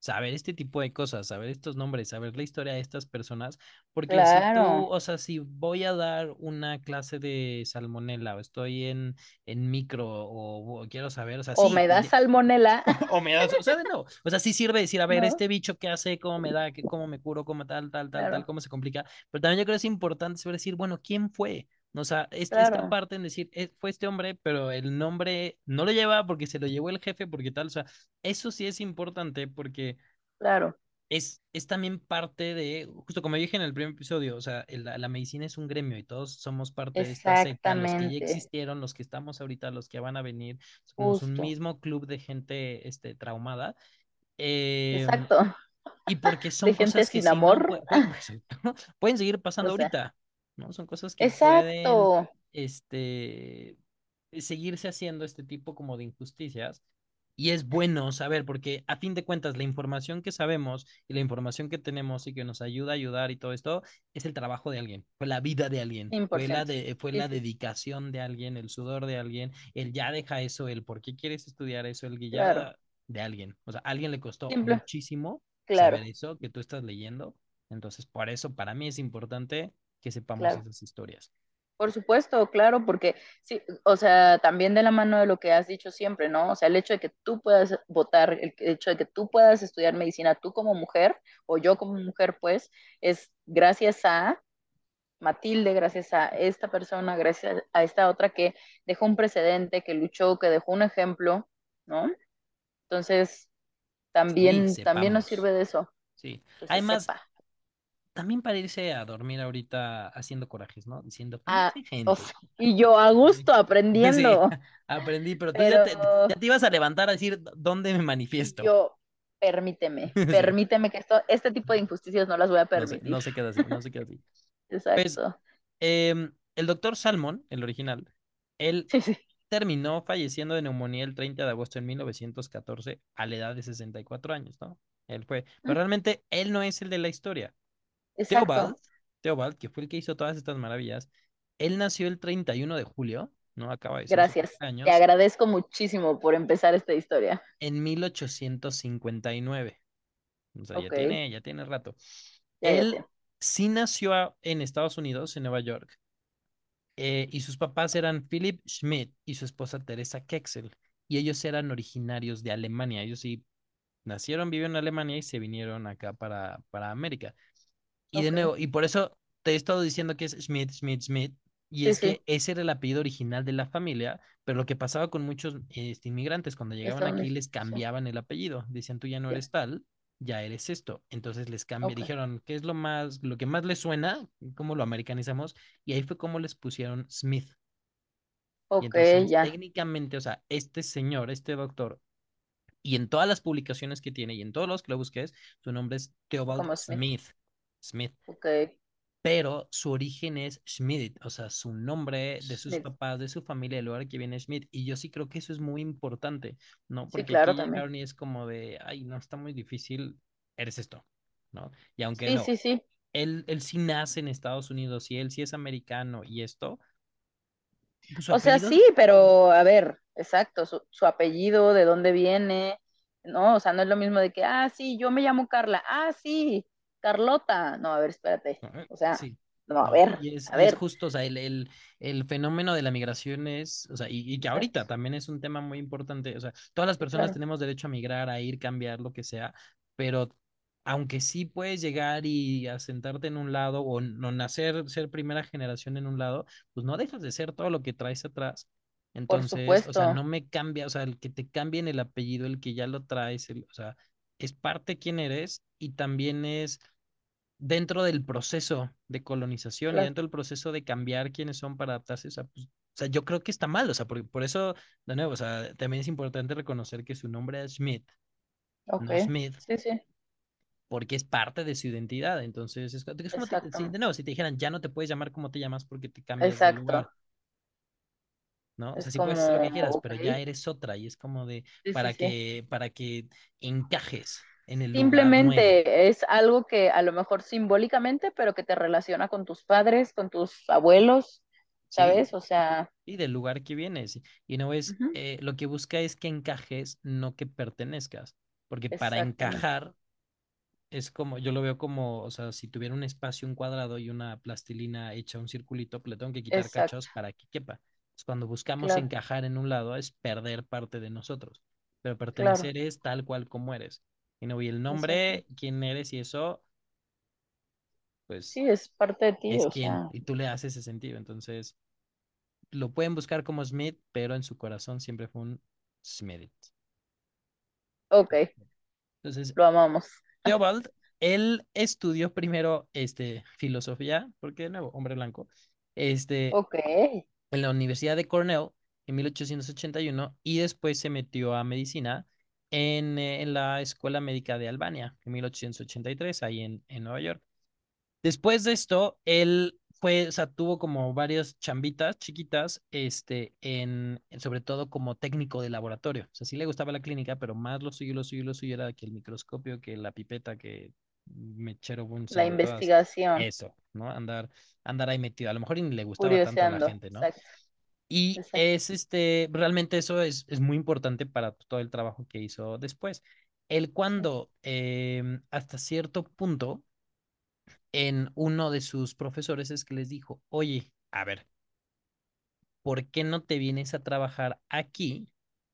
saber este tipo de cosas, saber estos nombres, saber la historia de estas personas, porque si tú, Claro. o sea, si voy a dar una clase de salmonela o estoy en, en micro o, o quiero saber, o sea, O sí, me da salmonela, o me das, o sea, no, o sea, sí sirve decir, a ver, ¿no? este bicho qué hace, cómo me da, cómo me curo, cómo tal, tal, tal, tal, Claro, cómo se complica, pero también yo creo que es importante saber decir, bueno, ¿quién fue? O sea, es- esta claro, parte en decir, "Eh, fue este hombre, pero el nombre no lo lleva porque se lo llevó el jefe, porque tal, o sea, eso sí es importante porque claro. es, es también parte de, justo como dije en el primer episodio, o sea, el- la, medicina es un gremio y todos somos parte de esta secta, los que ya existieron, los que estamos ahorita, los que van a venir, somos un mismo club de gente este, traumada. em, Exacto. y porque De son gente cosas que sin no amor. pue- pueden, pueden seguir O pasando sea, ahorita, ¿no? Son cosas que pueden, exacto. este, seguirse haciendo este tipo como de injusticias. Y es bueno saber, porque a fin de cuentas, la información que sabemos y la información que tenemos y que nos ayuda a ayudar y todo esto es el trabajo de alguien, fue la vida de alguien, fue la, 100%. de, fue la dedicación de alguien, el sudor de alguien, el ya deja eso, el por qué quieres estudiar eso, el que claro. de alguien. O sea, a alguien le costó Simple, muchísimo saber claro, eso que tú estás leyendo. Entonces, por eso para mí es importante que sepamos claro. esas historias. Por supuesto, claro, porque sí, o sea, también de la mano de lo que has dicho siempre, ¿no? O sea, el hecho de que tú puedas votar, el hecho de que tú puedas estudiar medicina, tú como mujer, o yo como mujer, pues, es gracias a Matilde, gracias a esta persona, gracias a esta otra que dejó un precedente, que luchó, que dejó un ejemplo, ¿no? Entonces, Sí, también, también nos sirve de eso, Sí. se Además, sepa. También para irse a dormir ahorita haciendo corajes, ¿no? Diciendo, Ah, o gente. sea, y yo a gusto sí, aprendiendo, aprendí, pero tú ya te, ya te ibas a levantar a decir dónde me manifiesto. yo, permíteme, permíteme que esto, este tipo de injusticias no las voy a no se, permitir. no se queda así, no se queda así. Pues Exacto. em, el doctor Salmon, el original, él Sí, sí. terminó falleciendo de neumonía el 30 de agosto de 1914 a la edad de 64 años, ¿no? Él fue, pero realmente él no es el de la historia. Theobald, Exacto. Theobald, que fue el que hizo todas estas maravillas, él nació el 31 de julio, ¿no? Acaba de ser Gracias. Te cumpleaños, agradezco muchísimo por empezar esta historia. en 1859. O sea, ya Ok, tiene, ya tiene rato. ya, ya Él te. sí nació a- en Estados Unidos, en Nueva York, eh, y sus papás eran Philip Schmidt y su esposa Teresa Kexel, y ellos eran originarios de Alemania. Ellos sí nacieron, vivieron en Alemania y se vinieron acá para, para América. Y de nuevo, y por eso te he estado diciendo que es Schmidt, Schmidt, Schmidt, y es sí. que ese era el apellido original de la familia, pero lo que pasaba con muchos este, inmigrantes, cuando llegaban aquí les. Sí, cambiaban el apellido, decían tú ya no eres tal, ya eres esto, entonces les cambia, Ok. dijeron, ¿qué es lo más, lo que más les suena? ¿Cómo lo americanizamos? Y ahí fue como les pusieron Smith. Ok, entonces ya. técnicamente, o sea, este señor, este doctor, y en todas las publicaciones que tiene y en todos los que lo busques, su nombre es Theobald Smith. Smith. Smith Ok. pero su origen es Schmidt, o sea, su nombre de sus Schmidt. papás, de su familia, el lugar que viene es Schmidt. Y yo sí creo que eso es muy importante, ¿no? Sí, Porque claro, aquí también. es como de, ay, no, está muy difícil, eres esto, ¿no? Y aunque Sí, no, sí, sí. él, él sí nace en Estados Unidos y él sí es americano y esto, pues O sea, sí, pero a ver, exacto, su, su apellido, de dónde viene, ¿no? O sea, no es lo mismo de que, ah, sí, yo me llamo Carla, ah, sí, Carlota. No, a ver, espérate. O sea, sí. no, a ver, y es, a y es ver. justo, o sea, el, el, el fenómeno de la migración es, o sea, y, y que ahorita también es un tema muy importante, o sea, todas las personas claro. tenemos derecho a migrar, a ir, cambiar, lo que sea, pero aunque sí puedes llegar y asentarte en un lado o no nacer, ser primera generación en un lado, pues no dejas de ser todo lo que traes atrás. Por Entonces, o sea, no me cambia, o sea, el que te cambien el apellido, el que ya lo traes, el- o sea, es parte de quién eres y también es dentro del proceso de colonización y dentro del proceso de cambiar quiénes son para adaptarse, o sea, pues, o sea, yo creo que está mal, o sea, por, por eso, de nuevo, o sea, también es importante reconocer que su nombre es Schmidt, Ok. no Smith, Sí, sí, porque es parte de su identidad, entonces, es, es como, te- si, de nuevo, si te dijeran, ya no te puedes llamar como te llamas porque te cambias de Exacto. lugar, ¿no? O sea, Es sí puedes hacer lo que quieras, pero ya eres otra y es como de, Sí, para sí. que, para que encajes en el lugar. Simplemente es algo que a lo mejor simbólicamente, pero que te relaciona con tus padres, con tus abuelos, ¿sabes? O sea, y del lugar que vienes. Y no es, eh, lo que busca es que encajes, no que pertenezcas. Porque para encajar es como, yo lo veo como, o sea, si tuviera un espacio, un cuadrado y una plastilina hecha un circulito, pues le tengo que quitar Exacto, cachos para que quepa. Entonces, cuando buscamos claro, encajar en un lado es perder parte de nosotros. Pero claro, pertenecer es tal cual como eres. Y no, y el exacto. nombre, quién eres y eso, pues Sí, es parte de ti, es o quién. sea, Y tú le haces ese sentido. Entonces, lo pueden buscar como Smith, pero en su corazón siempre fue un Smith. ok, Entonces, lo amamos. Theobald, él estudió primero este, filosofía, porque de nuevo, hombre blanco, este, Ok, en la Universidad de Cornell en 1881 y después se metió a medicina en, eh, en la Escuela Médica de Albania en 1883, ahí en, en Nueva York. Después de esto, él fue, o sea, tuvo como varias chambitas chiquitas, este, en, sobre todo como técnico de laboratorio. O sea, sí le gustaba la clínica, pero más lo suyo, lo suyo, lo suyo era que el microscopio, que la pipeta, que mechero bun, la todas. investigación, Eso, ¿no? Andar, andar ahí metido. A lo mejor ni le gustaba tanto a la gente, ¿no? exacto, Y exacto. es este, realmente eso es, es muy importante para todo el trabajo que hizo después. Él Sí. cuando, em, hasta cierto punto, en uno de sus profesores es que les dijo, oye, a ver, ¿por qué no te vienes a trabajar aquí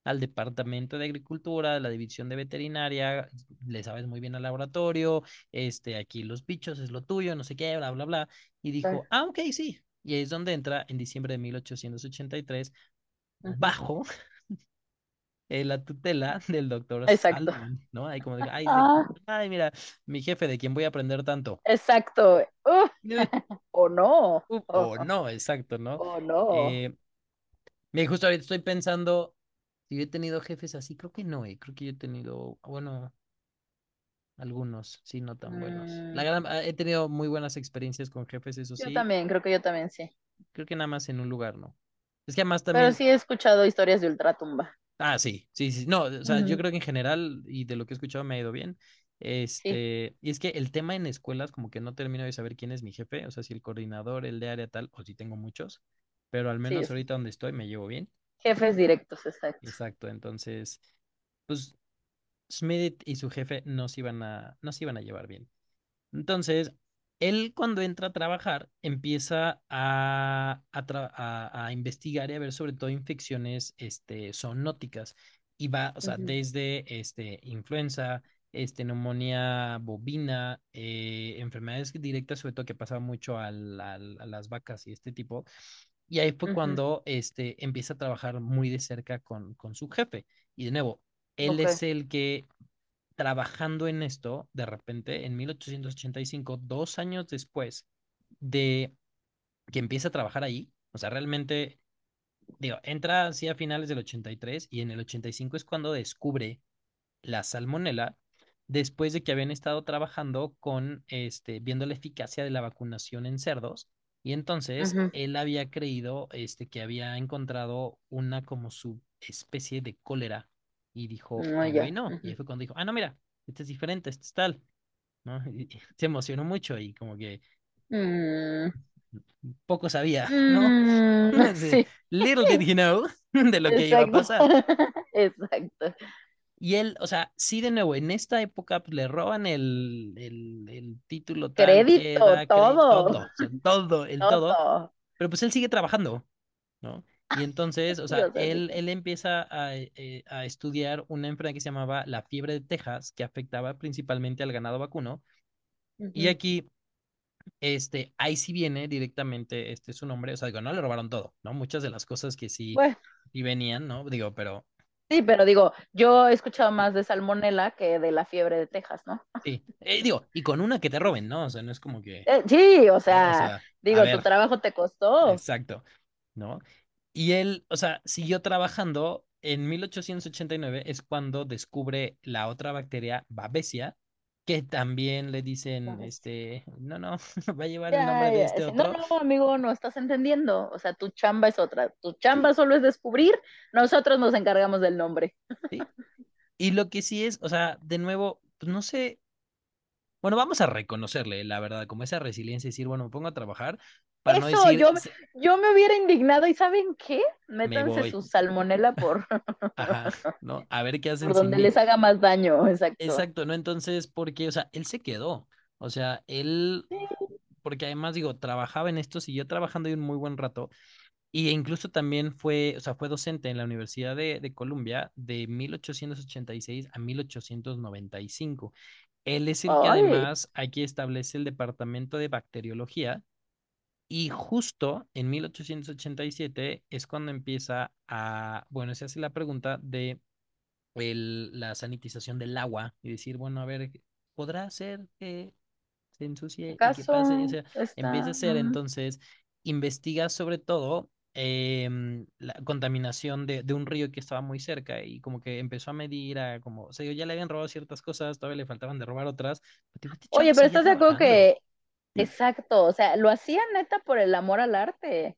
al Departamento de Agricultura, a la División de Veterinaria? Le sabes muy bien al laboratorio, este, aquí los bichos es lo tuyo, no sé qué, bla, bla, bla. Y dijo, ah, ok, sí. Y ahí es donde entra en diciembre de 1883 ujú, bajo eh, la tutela del doctor Exacto. ¿no? Ahí como de, ay, de- Ah, ay, mira, mi jefe de quien voy a aprender tanto. exacto. O no. uh, O, no, exacto, ¿no? o no. Eh, mira, justo ahorita estoy pensando, si yo he tenido jefes así, creo que no, eh, creo que yo he tenido, bueno, algunos, sí, no tan buenos. La Mm, gran, ah, he tenido muy buenas experiencias con jefes, eso yo sí, también, creo que yo también sí. creo que nada más en un lugar, ¿no? Es que además Pero también, sí he escuchado historias de ultratumba. ah, sí, sí, sí, no, o sea, yo creo que en general, y de lo que he escuchado me ha ido bien. Sí, Este, y es que el tema en escuelas, como que no termino de saber quién es mi jefe, o sea, si el coordinador, el de área tal, o si tengo muchos, pero al menos ahorita donde estoy me llevo bien. Jefes directos, exacto. Exacto, entonces, pues Smith y su jefe no se iban a, no se iban a llevar bien. Entonces, él cuando entra a trabajar empieza a, a, tra- a- a investigar y a ver sobre todo infecciones este, zoonóticas. Y va, o sea, Ujú, desde este, influenza, este, neumonía bovina, eh, enfermedades directas, sobre todo que pasaba mucho al- al- a las vacas y este tipo. Y ahí fue cuando este, empieza a trabajar muy de cerca con, con su jefe. Y de nuevo, él es el que trabajando en esto, de repente, en 1885, dos años después de que empieza a trabajar ahí, o sea, realmente, digo, entra así a finales del 83 y en el 85 es cuando descubre la salmonela después de que habían estado trabajando con, este, viendo la eficacia de la vacunación en cerdos. Y entonces él había creído, este, que había encontrado una como subespecie de cólera y dijo, No, oh, güey, ya. no. Y fue cuando dijo, ah, no, mira, este es diferente, este es tal, ¿no? Y se emocionó mucho y como que Mm, poco sabía, ¿no? mm, Sí, Little did he know de lo que iba a exacto. pasar. Exacto. Y él, o sea, sí, de nuevo, en esta época pues, le roban el, el, el título tal que Crédito, todo, todo, todo, el todo, todo. pero pues él sigue trabajando, ¿no? Y entonces, o sea, él, él empieza a, eh, a estudiar una enfermedad que se llamaba la fiebre de Texas, que afectaba principalmente al ganado vacuno. Y Ujú. aquí, este, ahí sí viene directamente, este, su nombre, o sea, digo, no le robaron todo, ¿no? Muchas de las cosas que sí, Bueno, sí venían, ¿no? Digo, pero sí, pero digo, yo he escuchado más de salmonela que de la fiebre de Texas, ¿no? sí, Eh, digo, y con una que te roben, ¿no? O sea, no es como que... Eh, sí, o sea, digo, tu trabajo te costó. exacto, ¿no? Y él, o sea, siguió trabajando. En 1889 es cuando descubre la otra bacteria, Babesia, que también le dicen, este, no, no, va a llevar el nombre Ya, de este sí. No, otro. no, amigo, no estás entendiendo. O sea, tu chamba es otra. Tu chamba solo es descubrir, nosotros nos encargamos del nombre. ¿sí? Y lo que sí es, o sea, de nuevo, pues no sé, bueno, vamos a reconocerle, la verdad, como esa resiliencia decir, bueno, me pongo a trabajar para no Eso, decir, yo, "Se- yo me hubiera indignado y ¿saben qué? Métanse su salmonela por, ajá, ¿no? A ver qué hacen por donde les haga más daño, exacto. Exacto, ¿no? Entonces, porque, o sea, él se quedó. O sea, él, porque además, digo, trabajaba en esto, siguió trabajando ahí un muy buen rato. Y incluso también fue, o sea, fue docente en la Universidad de, de Columbia de 1886 a 1895. Él es el que además aquí establece el departamento de bacteriología. Y justo en 1887 es cuando empieza a, bueno, se hace la pregunta de el, la sanitización del agua y decir, bueno, a ver, ¿podrá ser que se ensucie y que pase? O ¿acaso sea, empieza a ser, entonces, investiga sobre todo eh, la contaminación de, de, un río que estaba muy cerca y como que empezó a medir a como, o sea, ya le habían robado ciertas cosas, todavía le faltaban de robar otras, pero digo, este Oye, pero ¿estás de acuerdo que, exacto, o sea, lo hacía neta por el amor al arte?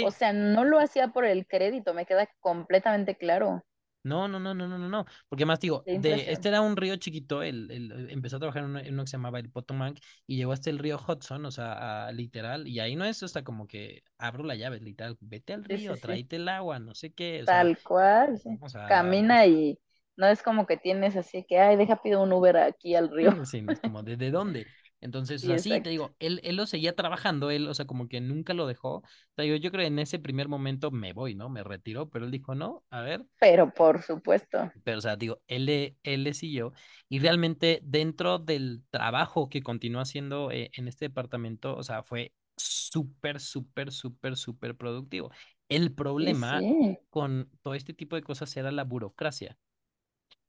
O Sí, sea, no lo hacía por el crédito, me queda completamente claro. No, no, no, no, no, no, no, porque más digo, de este era un río chiquito, el, el- empezó a trabajar en uno, en uno que se llamaba el Potomac y llegó hasta el río Hudson, o sea, a- literal, y ahí no es hasta como que abro la llave, literal, vete al sí, río, sí. tráete el agua, no sé qué, o sea, Tal cual, o sea, Camina y no es como que tienes así que, ay, deja pido un Uber aquí al río. sí, no es como, ¿de, de dónde? Entonces, o Sí, sea, sí, te digo, él, él lo seguía trabajando, él, o sea, como que nunca lo dejó, te digo, yo creo que en ese primer momento me voy, ¿no? Me retiró, pero él dijo, no, a ver. Pero por supuesto. Pero, o sea, digo, él le, él le siguió y realmente dentro del trabajo que continuó haciendo eh, en este departamento, o sea, fue súper, súper, súper, súper productivo. El Sí, problema sí. con todo este tipo de cosas era la burocracia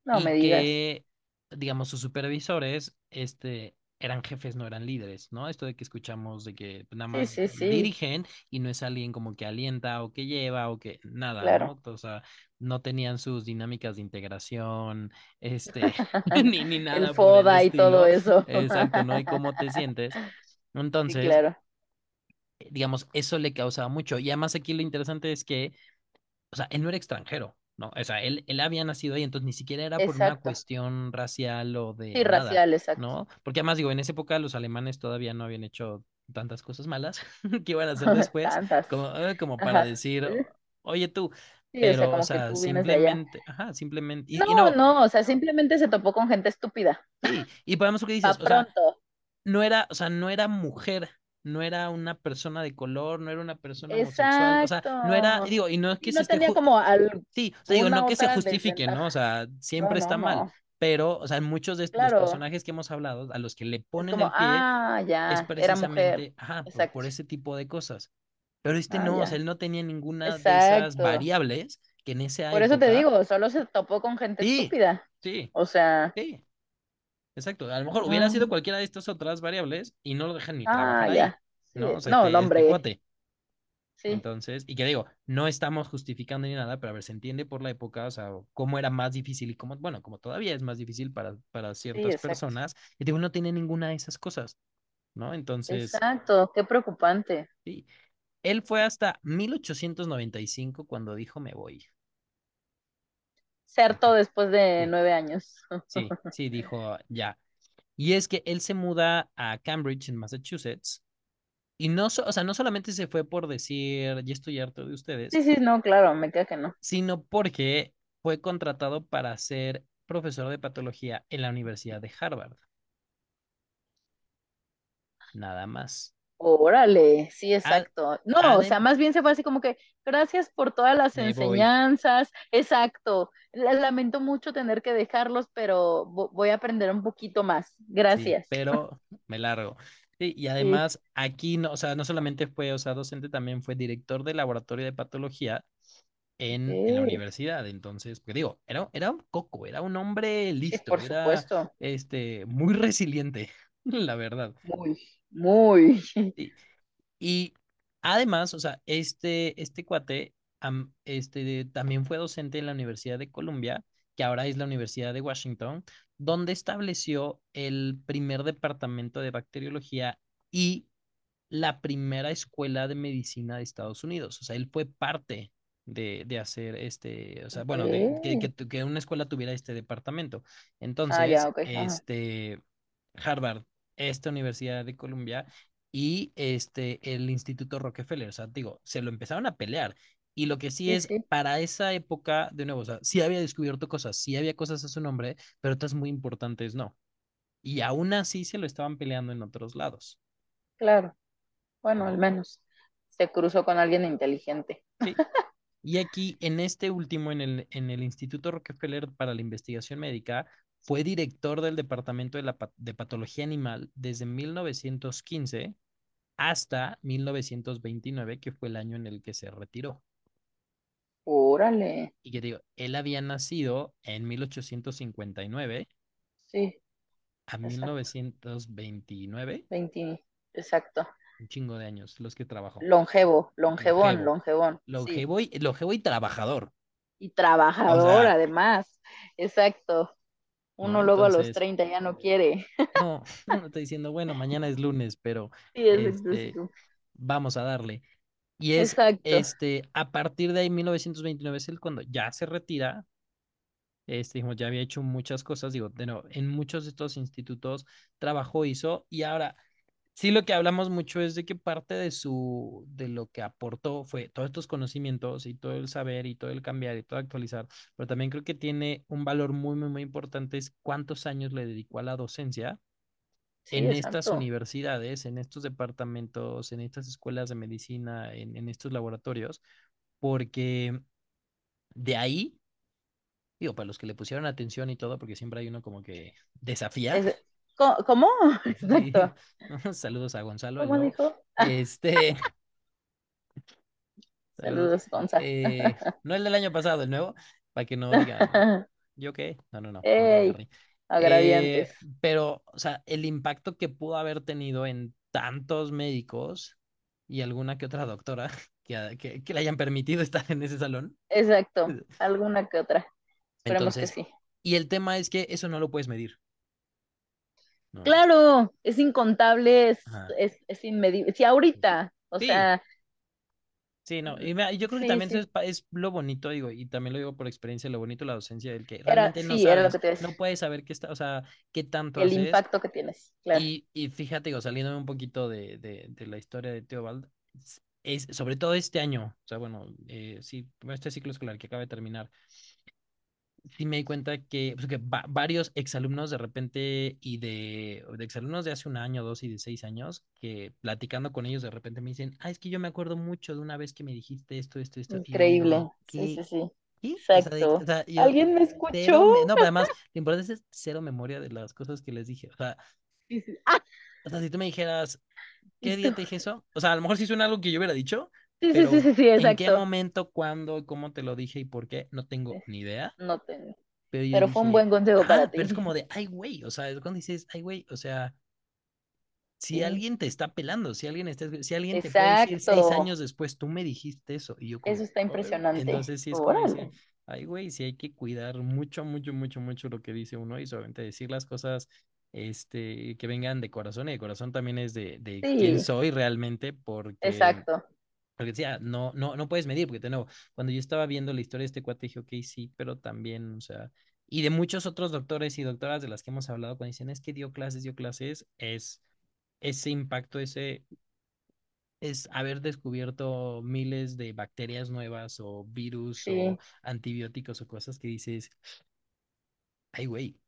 No y me digas. que, digamos, sus supervisores, este, eran jefes, no eran líderes, ¿no? Esto de que escuchamos de que nada más sí, sí. dirigen y no es alguien como que alienta o que lleva o que nada, Claro. ¿no? O sea, no tenían sus dinámicas de integración, este, ni, ni nada el FODA y todo eso. Exacto, ¿no? Y cómo te sientes. Entonces, claro. digamos, eso le causaba mucho. Y además aquí lo interesante es que o sea, él no era extranjero, ¿no? O sea, él, él había nacido ahí, entonces ni siquiera era por una cuestión racial o de Sí, nada, racial, exacto. ¿no? Porque además digo, en esa época los alemanes todavía no habían hecho tantas cosas malas que iban a hacer después, como, eh, como para Ajá. decir, oye tú, Sí, o sea, pero, o sea, simplemente, ajá, simplemente, y, y No, no, no, o sea, simplemente se topó con gente estúpida. sí, y podemos lo que dices, o sea, pronto. no era, o sea, no era mujer, no era una persona de color, no era una persona homosexual, o sea, Exacto. no era, digo, y no es que Y se no esté, tenía como Sí, o sea, digo, no que se justifique, ¿no? O sea, siempre no, está mal, no. pero, o sea, muchos de los Claro. personajes que hemos hablado, a los que le Es ponen como, el pie, ah, es ya, mujer. precisamente, ajá, por, por Exacto. ese tipo de cosas. Pero este Ah, no, o sea, ya. él no tenía ninguna de esas Exacto. variables que en esa Por eso te época, digo, solo se topó con gente sí, estúpida. sí, O sea, sí, exacto. A lo mejor hubiera sido cualquiera de estas otras variables y no lo dejan ni Ah, trabajar ahí, ya. ¿no? O sea, No, este hombre. cuate. Sí, Entonces, y que digo, no estamos justificando ni nada, pero a ver, se entiende por la época, o sea, cómo era más difícil y cómo, bueno, como todavía es más difícil para, para ciertas personas, y digo, no tiene ninguna de esas cosas, ¿no? Entonces, Exacto. Qué preocupante. sí, él fue hasta 1895 cuando dijo me voy. Certo después de nueve años. sí, sí, dijo ya. Y es que él se muda a Cambridge, en Massachusetts, y no, o sea, no solamente se fue por decir, ya estoy harto de ustedes, Sí, sí, no, claro, me queda que no. sino porque fue contratado para ser profesor de patología en la Universidad de Harvard. Nada más. Órale, sí, exacto. No, o sea, más bien se fue así como que, gracias por todas las voy. enseñanzas. Exacto. La- Lamento mucho tener que dejarlos, pero vo- voy a aprender un poquito más. Sí, Gracias. pero me largo. Sí, y Sí. además aquí no, o sea, no solamente fue, o sea, docente, también fue director del laboratorio de patología en, en la universidad. Entonces, porque digo, era, era un coco, era un hombre listo, por era supuesto. este, muy resiliente, la verdad. Muy, muy. Y además, o sea, este, este cuate este, también fue docente en la Universidad de Columbia, que ahora es la Universidad de Washington, donde estableció el primer departamento de bacteriología y la primera escuela de medicina de Estados Unidos. O sea, él fue parte de, de hacer este, o sea, bueno, de que, que, una escuela tuviera este departamento. Ah, ya, Entonces. Ajá. este, Harvard, esta Universidad de Columbia y este, el Instituto Rockefeller, o sea, digo, se lo empezaron a pelear. Y lo que sí Sí, es, sí, para esa época, de nuevo, o sea, sí había descubierto cosas, sí había cosas a su nombre, pero otras muy importantes no. Y aún así se lo estaban peleando en otros lados, claro. Bueno, al ¿no? menos se cruzó con alguien inteligente. Sí. Y aquí, en este último, en el, en el Instituto Rockefeller para la Investigación Médica, fue director del Departamento de, la, de Patología Animal desde 1915 hasta 1929, que fue el año en el que se retiró. Órale. Y que digo, él había nacido en 1859 Sí, a exacto. 1929, 20, exacto. un chingo de años los que trabajó. Longevo, longevón, Longevo, longevón, sí. longevo y, longevo y trabajador. Y O trabajador, sea, además. Exacto. ¿No? Uno luego a los Entonces, 30 ya no quiere. No, no estoy diciendo, bueno, mañana es lunes, pero Sí, sí, este, vamos a darle. Y es Exacto. este, a partir de ahí, 1929 es el cuando ya se retira. Este, dijimos, ya había hecho muchas cosas, digo, de nuevo, en muchos de estos institutos trabajó, hizo, y ahora sí lo que hablamos mucho es de que parte de su, de lo que aportó fue todos estos conocimientos y todo el saber y todo el cambiar y todo actualizar, pero también creo que tiene un valor muy, muy, muy importante, es cuántos años le dedicó a la docencia Sí, en estas universidades, en estos departamentos, en estas escuelas de medicina, en, en estos laboratorios, porque de ahí, digo, para los que le pusieron atención y todo, porque siempre hay uno como que desafía. Es- ¿Cómo? Sí. Exacto. Saludos a Gonzalo, ¿Cómo dijo? Este, Salud. Saludos, Gonza. Eh, no el del año pasado, el nuevo, para que no digan, ¿yo qué? No, no, no, Ey, agraviantes. Eh, pero, o sea, el impacto que pudo haber tenido en tantos médicos y alguna que otra doctora que, que, que le hayan permitido estar en ese salón. Exacto, alguna que otra. Esperemos que Entonces, sí. y el tema es que eso no lo puedes medir. ¿No? Claro, es incontable, es, es, es inmedible. Sí, ahorita, o Sí. sea, Sí, no, y mira, yo creo que sí, también sí. eso es, es lo bonito, digo, y también lo digo por experiencia, lo bonito de la docencia, del que Era, realmente no sabes, que no puedes saber qué está, o sea, qué tanto El haces. impacto que tienes, claro. Y, y fíjate, digo, saliéndome un poquito de, de, de la historia de Teobald, es, es- sobre todo este año, o sea, bueno, eh, sí, este ciclo escolar que acaba de terminar, sí me di cuenta que, pues, que va- varios exalumnos de repente y de, de exalumnos de hace un año, dos y de seis años, que platicando con ellos de repente me dicen, ah, es que yo me acuerdo mucho de una vez que me dijiste esto, esto, esto, yo Increíble. Sí, sí, sí. Exacto. o sea, yo ¿Alguien me escuchó? no, pero además, lo importante es cero memoria de las cosas que les dije, o sea, Sí, sí. Ah, o sea, si tú me dijeras, ¿qué día te dije eso? O sea, a lo mejor sí suena algo que yo hubiera dicho, Sí, sí, sí, sí, sí, ¿en qué exacto. momento, cuándo, cómo te lo dije y por qué? No tengo ni idea. No tengo. Pero Pero fue un dije, buen consejo para ajá, pero es ti. como de, ay, güey, o sea, es cuando dices, ay, güey, o sea, si Sí, alguien te está pelando, si alguien está, si alguien te puede decir seis exacto. años después, tú me dijiste eso, y yo como, Eso está impresionante. entonces sí es como decir, ay, güey, sí hay que cuidar mucho, mucho, mucho, mucho lo que dice uno y solamente decir las cosas, este, que vengan de corazón, y de corazón también es de, de quién Sí, soy realmente, porque exacto. Porque decía, no, no, no puedes medir, porque de nuevo, cuando yo estaba viendo la historia de este cuate, dije, ok, sí, pero también, o sea, y de muchos otros doctores y doctoras de las que hemos hablado, cuando dicen, es que dio clases, dio clases, es ese impacto, ese, es haber descubierto miles de bacterias nuevas o virus o Sí. antibióticos o cosas que dices, ay, güey.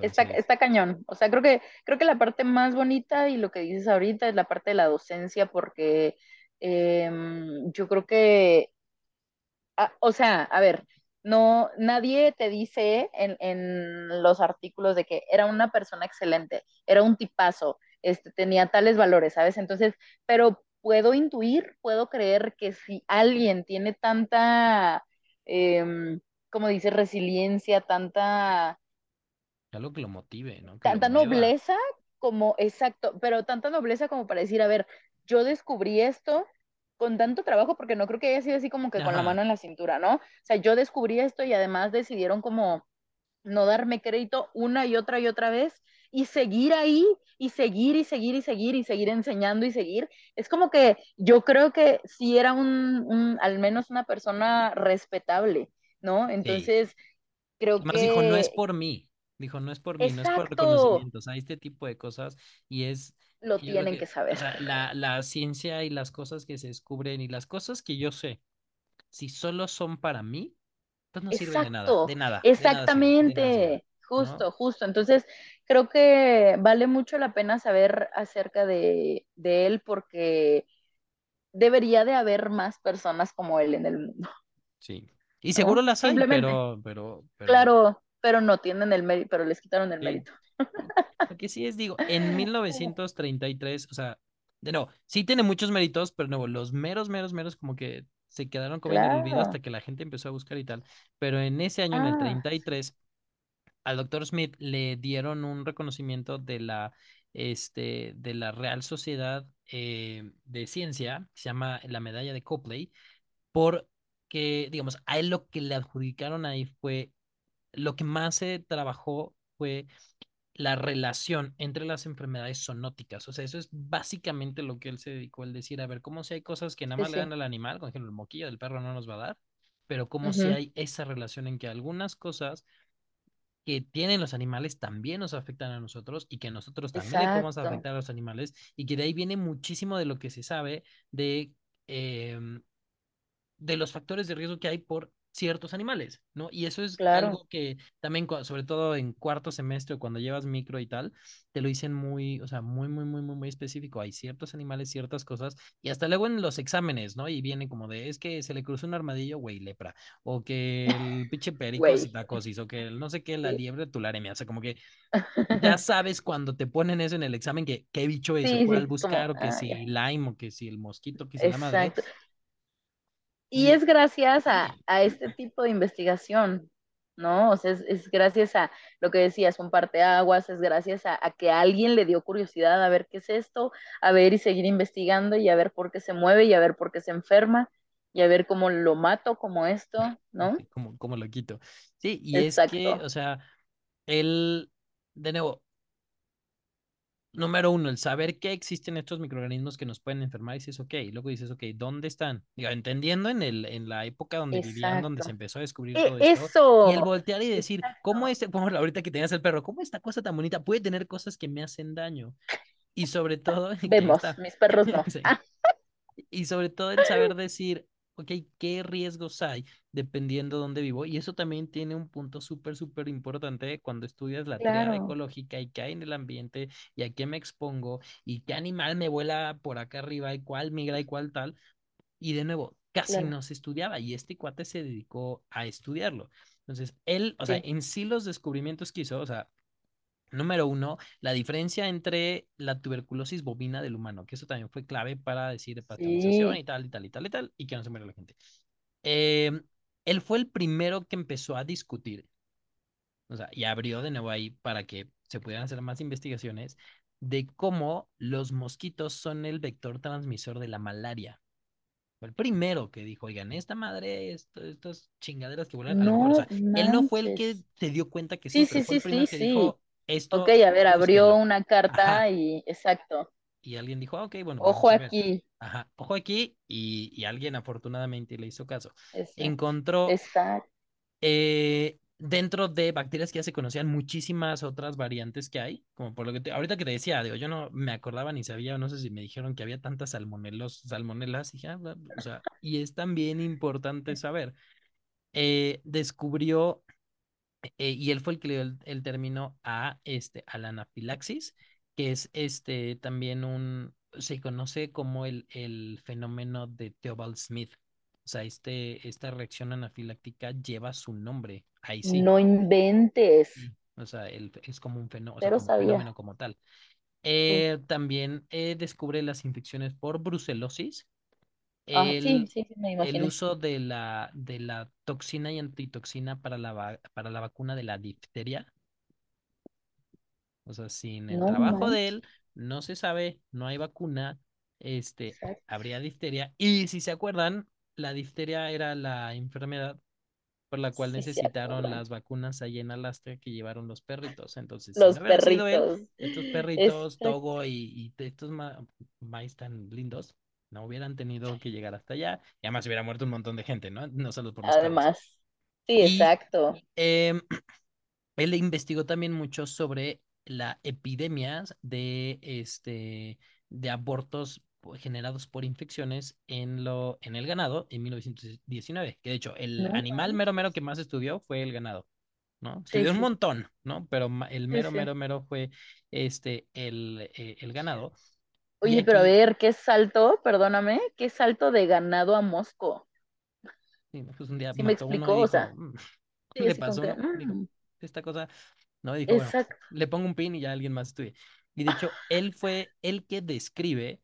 Está, Entonces, está cañón. O sea, creo que, creo que la parte más bonita y lo que dices ahorita es la parte de la docencia, porque em, yo creo que Ah, o sea, a ver, no, nadie te dice en, en los artículos de que era una persona excelente, era un tipazo, este, tenía tales valores, ¿sabes? Entonces, pero puedo intuir, puedo creer que si alguien tiene tanta, em, como dice, resiliencia, tanta algo que lo motive, ¿no? Que tanta nobleza como, exacto, pero tanta nobleza como para decir, a ver, yo descubrí esto con tanto trabajo, porque no creo que haya sido así como que con la mano en la cintura, ¿no? O sea, yo descubrí esto y además decidieron como no darme crédito una y otra y otra vez y seguir ahí y seguir y seguir y seguir y seguir enseñando y seguir. Es como que yo creo que sí era un, un al menos una persona respetable, ¿no? sí. Entonces, creo Además dijo, no es que, por mí. Dijo, no es por mí, no es por exacto, reconocimiento. O sea, este tipo de cosas. Y es, lo yo tienen que, que o saber. sea, la, la ciencia y las cosas que se descubren y las cosas que yo sé, si solo son para mí, pues no sirven de nada, Exacto, de nada, de nada sirven, de nada exactamente, ¿no? justo, justo. Entonces, creo que vale mucho la pena saber acerca de, de él porque debería de haber más personas como él en el mundo, Sí. Y seguro ¿no? las hay, pero, pero, pero, claro, pero no tienen el mérito, pero les quitaron el sí. mérito. Lo que sí es, digo, en 1933, o sea, de nuevo, sí tiene muchos méritos, pero nuevo, los meros, meros, meros como que se quedaron como en el olvido hasta que la gente empezó a buscar y tal. Pero en ese año, en el Ah, 33, al doctor Smith le dieron un reconocimiento de la, este, de la Real Sociedad eh, de Ciencia, que se llama la Medalla de Copley, porque, digamos, a él lo que le adjudicaron ahí fue, lo que más se trabajó fue la relación entre las enfermedades zoonóticas. O sea, eso es básicamente lo que él se dedicó, el decir, a ver, cómo si hay cosas que nada sí, más le sí. dan al animal, por ejemplo, el moquillo del perro no nos va a dar, pero como si hay esa relación en que algunas cosas que tienen los animales también nos afectan a nosotros y que nosotros también le podemos Exacto, afectar a los animales y que de ahí viene muchísimo de lo que se sabe de eh, de los factores de riesgo que hay por ciertos animales, ¿no? Y eso es claro. algo que también, sobre todo en cuarto semestre, cuando llevas micro y tal, te lo dicen muy, o sea, muy, muy, muy, muy, muy específico. Hay ciertos animales, ciertas cosas, y hasta luego en los exámenes, ¿no? Y viene como de, es que se le cruzó un armadillo, güey, lepra, o que el pinche perico citacosis, o que el no sé qué, la sí. liebre tularemia, o sea, como que ya sabes cuando te ponen eso en el examen que qué bicho es o Sí, cuál sí, como, buscar, o que ah, si. Lyme, o que si el mosquito, que si la madre, Exacto. Y es gracias a, a este tipo de investigación, ¿no? O sea, es, es gracias a lo que decías, un parteaguas, es gracias a, a que alguien le dio curiosidad a ver qué es esto, a ver y seguir investigando y a ver por qué se mueve y a ver por qué se enferma y a ver cómo lo mato, como esto, ¿no? como, como lo quito. Sí, y es que, Exacto, o sea, él, de nuevo, Número uno, el saber que existen estos microorganismos que nos pueden enfermar, y dices, ok, y luego dices, ok, ¿dónde están? Digo, entendiendo en el, en la época donde vivían, donde se empezó a descubrir E- todo esto, y el eso, voltear y decir, ¿cómo exacto. este, como ahorita que tenías el perro, cómo esta cosa tan bonita puede tener cosas que me hacen daño? Y sobre todo, que ahí Vemos, está, mis perros no. sí, Ah, y sobre todo el saber decir, ok, ¿qué riesgos hay dependiendo de dónde vivo? Y eso también tiene un punto súper, súper importante cuando estudias la claro, ecológica y qué hay en el ambiente y a qué me expongo y qué animal me vuela por acá arriba y cuál migra y cuál tal. Y de nuevo, casi claro, no se estudiaba y este cuate se dedicó a estudiarlo. Entonces, él, o sea, en sí los descubrimientos que hizo, o sea, Número uno, la diferencia entre la tuberculosis bovina del humano, que eso también fue clave para decir patronización sí, y tal, y tal, y tal, y tal, y que no se muera la gente. Eh, él fue el primero que empezó a discutir, o sea, y abrió de nuevo ahí para que se pudieran hacer más investigaciones de cómo los mosquitos son el vector transmisor de la malaria. Fue el primero que dijo, oigan, esta madre, esto, estas chingaderas que vuelan, a o no sea, él no fue el que se dio cuenta que sí, Sí, pero sí, fue sí, el sí, primero que sí. Dijo, Ok, esto, a ver, abrió una carta Ajá. y exacto. Y alguien dijo, ah, ok, bueno, Ojo a ver. aquí. Ajá, ojo aquí. Y, y alguien afortunadamente le hizo caso. Exacto. Encontró Exacto. eh, dentro de bacterias que ya se conocían muchísimas otras variantes que hay, como por lo que te- ahorita que te decía, digo, yo no me acordaba ni sabía, no sé si me dijeron que había tantas salmonelos, salmonelas, y dije, ah, o sea, y es también importante saber. Eh, descubrió eh, y él fue el que le dio el, el término a, este, a la anafilaxis, que es este, también un, se conoce como el, el fenómeno de Theobald Smith. O sea, este, esta reacción anafiláctica lleva su nombre, ahí sí. No inventes. Sí. O sea, el- es como un fenómeno, o sea, Pero como sabía. fenómeno como tal. Sí. Eh, también eh, descubre las infecciones por brucelosis, Ah, el, sí, sí, me el imaginé. uso de la, de la toxina y antitoxina para la, para la vacuna de la difteria O sea, sin el No trabajo de él, no se sabe, no hay vacuna, este, Exacto. habría difteria. Y si se acuerdan, la difteria era la enfermedad por la cual Sí, necesitaron las vacunas allá en Alaska que llevaron los perritos. Entonces, Los él, perritos. estos perritos, Exacto. Togo y, y estos ma maíz tan lindos, no hubieran tenido que llegar hasta allá. Y además hubiera muerto un montón de gente, ¿no? No solo por. Además. Sí, Y exacto. eh, él investigó también mucho sobre la epidemias de, este, de abortos generados por infecciones en, lo, en el ganado en 1919, que de hecho el No animal mero mero que más estudió fue el ganado, ¿no? Sí, Estudió un montón, ¿no? Pero el Sí, mero sí. mero mero fue este, el, eh, el ganado. Oye, pero a ver, ¿qué salto? Perdóname, ¿qué salto de ganado a Mosco? sí, pues un día ¿Sí me mató uno y explicó? O dijo, sea, "Mm", sí, le pasó, que, ¿no? Dijo, mm, esta cosa ¿no? Dijo, bueno, le pongo un pin y ya alguien más estudie. Y de hecho, él fue el que describe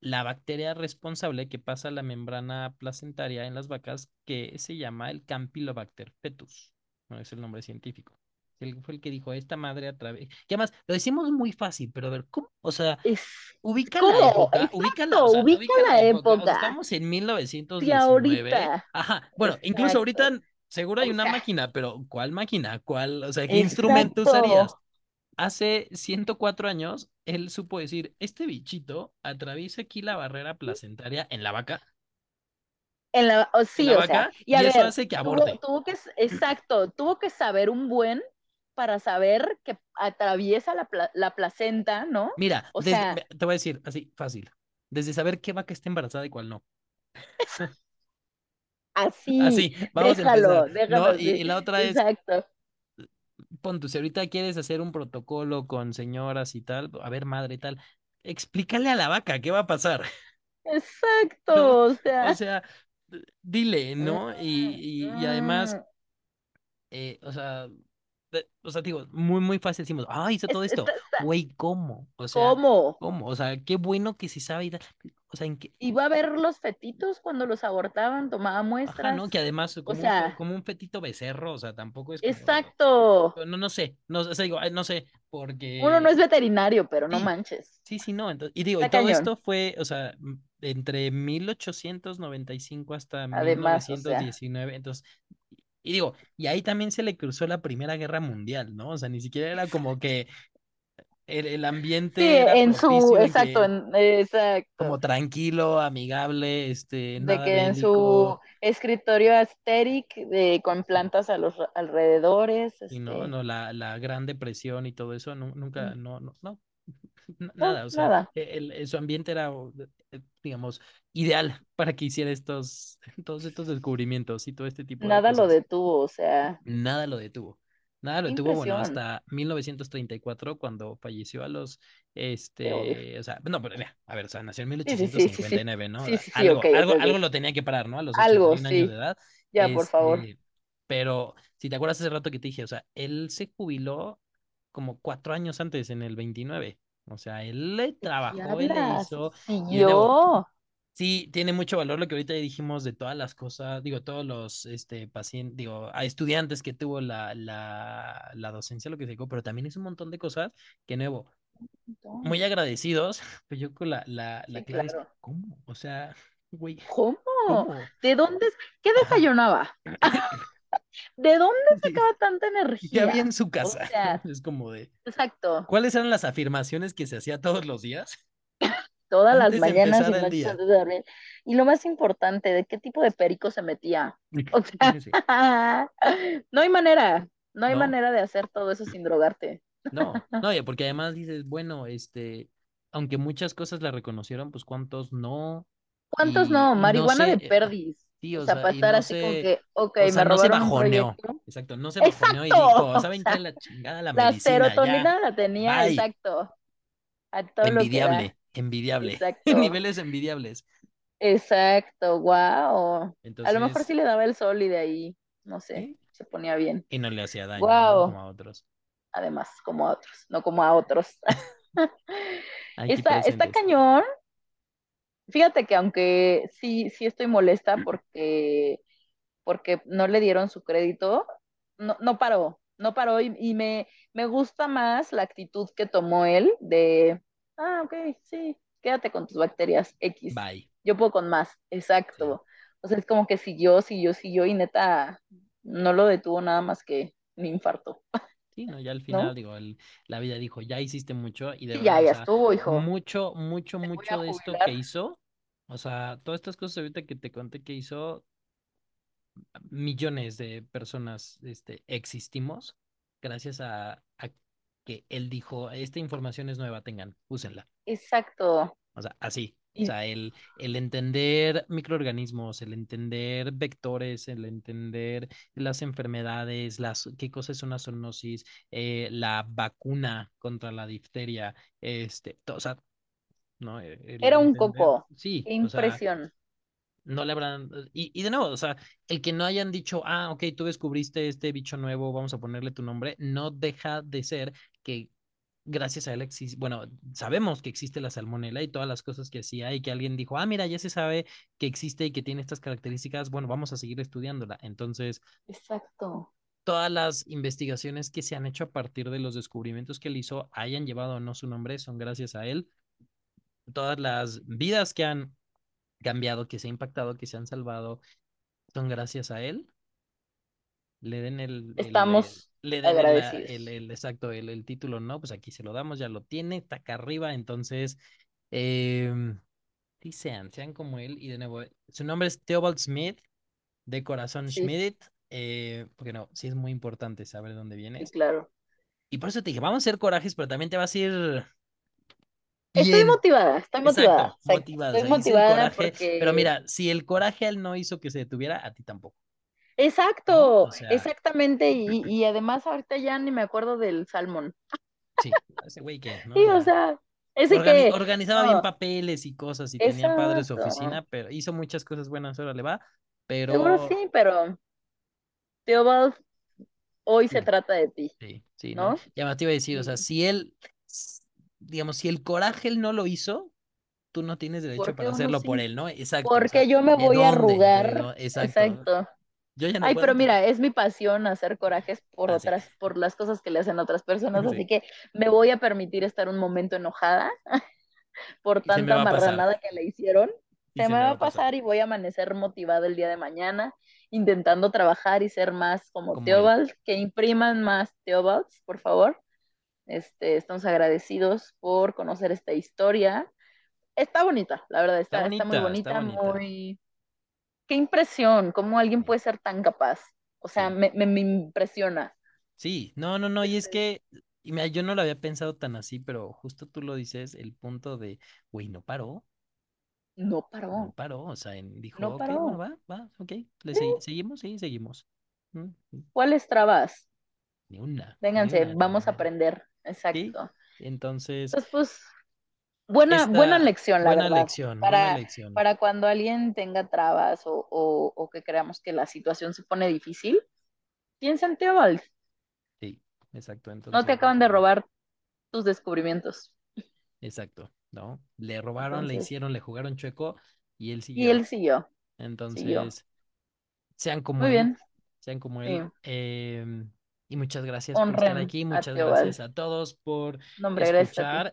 la bacteria responsable que pasa a la membrana placentaria en las vacas, que se llama el Campylobacter fetus, no es el nombre científico. Él fue el que dijo, esta madre a través... Que además, lo decimos muy fácil, pero a ver, ¿cómo? O sea, Es, ubica la época, ubica la, o Exacto, sea, ubica ubica la época, o sea, época. estamos en Sí, 1919, ahorita. ajá, bueno, incluso Exacto. ahorita seguro hay una máquina, pero ¿cuál máquina? ¿Cuál? O sea, ¿qué instrumento usarías? exacto. Hace 104 años, él supo decir, este bichito atraviesa aquí la barrera placentaria en la vaca, En la, o en sí, la o sea, y a y eso hace que tuvo, aborte. tuvo que, exacto, tuvo que saber un buen para saber que atraviesa la, pla- la placenta, ¿no? Mira, O desde, sea, te voy a decir así, fácil, desde saber qué vaca está embarazada y cuál no. así, Así, vamos a empezar, déjalo, déjalo ¿no? Y, la otra es, Exacto, pon tú, si ahorita quieres hacer un protocolo con señoras y tal, a ver, madre y tal, explícale a la vaca qué va a pasar, exacto, o O sea, sea, dile, ¿no? Y, y, y además eh, o sea, o sea, digo, muy, muy fácil decimos, ah, hizo es- todo esto. Güey, ¿cómo? O sea, ¿cómo? ¿cómo? O sea, qué bueno que se sabe. o sea, en qué, Iba a ver los fetitos cuando los abortaban, tomaba ajá, muestras. ¿no? Que además O como un, fe- sea, como un fetito becerro, o sea, tampoco es como, exacto. no, no sé, no, o sea, digo, no sé, Uno no porque es veterinario, pero no sí, manches. sí, sí, no, entonces, y digo, y todo esto fue, o sea, entre 1895 hasta Además, o sea, 1919, entonces, y digo, y ahí también se le cruzó la Primera Guerra Mundial, ¿no? O sea, ni siquiera era como que el, el sí, ambiente era en su, exacto, que en, exacto. como tranquilo, amigable, este, De nada que en su escritorio asteric, de, con sí, plantas a los alrededores, y no, este, no, la, la Gran Depresión y todo eso, nu- nunca, no, no, no, no, nada, o sea, nada, e- el, el- su ambiente era, eh, digamos, ideal para que hiciera estos, todos estos descubrimientos y todo este tipo de nada lo detuvo, o sea, Nada lo detuvo. Nada lo detuvo, bueno, hasta 1934 cuando falleció a los, este, o sea, no, pero mira, a ver, o sea, nació en Sí, sí, sí, sí, sí, 1859, ¿no? Algo, algo, algo lo tenía que parar, ¿no? A los Algo, 81 años de sí, edad. ya, por favor. Este, pero si te acuerdas hace rato que te dije, o sea, él se jubiló como cuatro años antes, en el 29. O sea, él le ¿De qué trabajó, él le hizo, y Siguió. Sí, tiene mucho valor lo que ahorita dijimos de todas las cosas, digo, todos los este, pacientes, digo, a estudiantes que tuvo la, la, la docencia, lo que se dijo, pero también es un montón de cosas que, nuevo, muy agradecidos, pero yo con la, la, la Sí, clave es. ¿cómo? O sea, güey, ¿Cómo? ¿cómo? ¿De dónde? ¿Qué desayunaba? ¿De dónde sacaba tanta ¿qué había en energía? su casa? Es como de, exacto. ¿cuáles eran las afirmaciones que se hacía todos los días Todas las antes mañanas y empezar el noches día? antes de dormir. Y lo más importante, ¿de qué tipo de perico se metía? O sea, Sí, no hay manera, no hay ¿no? manera de hacer todo eso sin drogarte. No, no, ya porque además dices, bueno, este, aunque muchas cosas la reconocieron, pues cuántos no, ¿Cuántos y, no? Marihuana sé, de eh, perdis. Sí, O o sea, sea, para y estar no así con sé, que, ok, o sea, me no se robaron un bajoneó, proyecto. exacto, no se bajoneó y dijo, ¿saben qué? La chingada la la medicina, ya, serotonina la tenía, bye, exacto, a todo lo que envidiable, envidiable, Exacto, niveles envidiables. exacto, wow. A lo mejor Entonces, sí le daba el sol y de ahí, no sé, se ponía bien. y no le hacía daño. Como a otros, Además, como a otros, no como a otros. Está, está cañón. Fíjate que aunque sí, sí estoy molesta porque, porque no le dieron su crédito, no, no paró, no paró y, y me, me gusta más la actitud que tomó él de, ah, ok, sí, quédate con tus bacterias X, Bye, yo puedo con más, sí. exacto. O sea, es como que siguió, siguió, siguió y neta no lo detuvo nada más que un infarto, Sí, no, ya al final, ¿no? digo, el- la vida dijo, ya hiciste mucho y de Sí, verdad, ya, o ya sea, estuvo, hijo. mucho, mucho, mucho de esto que hizo, o sea, todas estas cosas ahorita que te conté que hizo, millones de personas, este, existimos gracias a, a que él dijo, esta información es nueva, tengan, úsenla. Exacto. O sea, así. O sea, el, el entender microorganismos, el entender vectores, el entender las enfermedades, las, qué cosa es una zoonosis, eh, la vacuna contra la difteria, este, to- o sea, ¿no? El, el era un entender, coco. sí, Qué o sea, impresión. no le habrán, y, y de nuevo, o sea, el que no hayan dicho, ah, ok, tú descubriste este bicho nuevo, vamos a ponerle tu nombre, no deja de ser que gracias a él existe, bueno, sabemos que existe la salmonela y todas las cosas que hacía y que alguien dijo, ah, mira, ya se sabe que existe y que tiene estas características, bueno, vamos a seguir estudiándola. Entonces, Exacto. todas las investigaciones que se han hecho a partir de los descubrimientos que él hizo, hayan llevado o no su nombre, son gracias a él. Todas las vidas que han cambiado, que se han impactado, que se han salvado, son gracias a él. Le den el, Estamos le den el, agradecidos. el exacto, el, el, título, ¿no? Pues aquí se lo damos, ya lo tiene, está acá arriba, entonces, eh, sí sean, sean como él, y de nuevo, su nombre es Theobald Smith, de corazón Sí, Schmidt, eh, porque no, sí es muy importante saber de dónde sí, vienes. claro. Y por eso te dije, vamos a hacer corajes, pero también te vas a ir Estoy motivada, estoy motivada. exacto, o Estoy motivada coraje, pero mira, si el coraje él no hizo que se detuviera, a ti tampoco, ¿no? Exacto, O sea, exactamente. Y, y además ahorita ya ni me acuerdo del salmón. sí, ese güey que, ¿no? Sí, o sea, ese Organi- que... organizaba bien No, papeles y cosas y tenía padre su oficina, pero hizo muchas cosas buenas, ahora le va, Seguro pero sí, pero Theobald, hoy se sí, trata de ti, sí, sí, ¿no? ¿no? Ya más te iba a decir, o sea, si él, digamos, si el coraje él no lo hizo, tú no tienes derecho para hacerlo por él, ¿no? Exacto, o sea, Porque yo me ¿de voy a arrugar. Exacto. Exacto. Yo ya no Ay, puedo. pero mira, es mi pasión hacer corajes por Ah, sí. otras, por las cosas que le hacen a otras personas, Sí. así que me voy a permitir estar un momento enojada por se tanta va pasar. marranada que le hicieron. Y Se me va a pasar y voy a amanecer motivada el día de mañana, intentando trabajar y ser más como, Como él. Theobald, que impriman más Theobalds, por favor. Este, estamos agradecidos por conocer esta historia. Está bonita, la verdad, está, Está está muy bonita, está bonita, bonita. muy... Qué impresión, cómo alguien puede ser tan capaz. O sea, me, me, me impresiona. Sí, no, no, no, y es que, y mira, yo no lo había pensado tan así, pero justo tú lo dices, el punto de, güey, no paró, no no paró, paró, o sea, en- dijo, no ok, bueno, paró. va, va, ok, le Sí. seguimos, sí, seguimos. Mm, mm, ¿Cuáles trabas? Ni una, ni Vénganse, una, vamos a aprender. Sí, Exacto. entonces, Entonces, pues, buena, buena lección, la buena verdad, lección, buena para, lección, para cuando alguien tenga trabas o, o, o que creamos que la situación se pone difícil, piensa en Theobald. sí, exacto, No te entonces, acaban de robar tus descubrimientos. exacto, ¿no? Le robaron, le Entonces, hicieron, le jugaron chueco y él y siguió. él siguió, siguió. Entonces, sean como Muy él, bien, sean como sí. él. em, y muchas gracias por estar aquí, muchas gracias a todos por gracias a ti.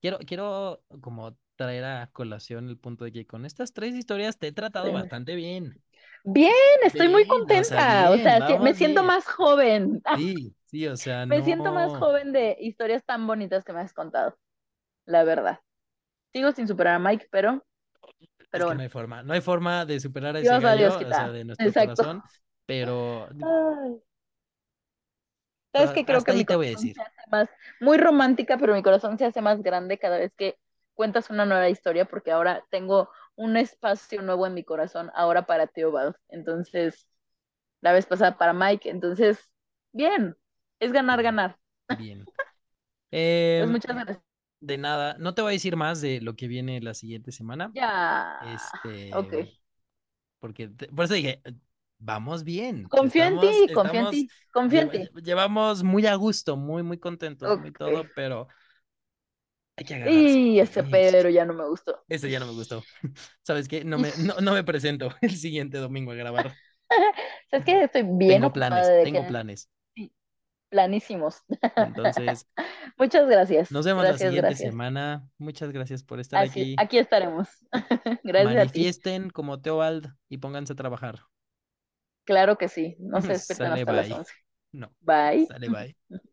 Quiero, quiero como traer a colación el punto de que con estas tres historias te he tratado Sí. bastante bien. Bien, estoy muy Bien, o sea, contenta. O sea, sí, me siento más joven. Sí, sí, o sea, Me siento más joven de historias tan bonitas que me has contado, la verdad. Sigo sin superar a Mike, pero, Es pero que no hay forma, no hay forma de superar a ese Dios a Dios gallo, o sea, de nuestro Exacto. corazón, pero Ay. ¿Sabes qué? Creo que mi corazón decir. se hace más, muy romántica, pero mi corazón se hace más grande cada vez que cuentas una nueva historia, porque ahora tengo un espacio nuevo en mi corazón, ahora para Theobald. Entonces, la vez pasada para Mike, entonces, bien, es ganar, ganar. bien. Pues Em, muchas gracias. de nada, no te voy a decir más de lo que viene la siguiente semana. Ya, Este, ok. porque te- por eso dije, vamos bien, Confío en ti, confío en ti, confío en lleva- ti. llevamos muy a gusto, muy, muy contentos, muy Ok. todo, pero hay que agarrarse. Y ese Y pero ya no me gustó. ese ya no me gustó. ¿Sabes qué? No me, no, no me presento el siguiente domingo a grabar. ¿Sabes qué? Estoy bien Tengo planes, de tengo que planes. planísimos. Entonces, Muchas gracias. nos vemos la siguiente gracias. semana. Muchas gracias por estar Así, aquí. aquí estaremos. Gracias a ti. Manifiesten como Teobald y pónganse a trabajar. Claro que sí. No se despierten Sale, hasta las bye. 11. No, Bye. sale, bye.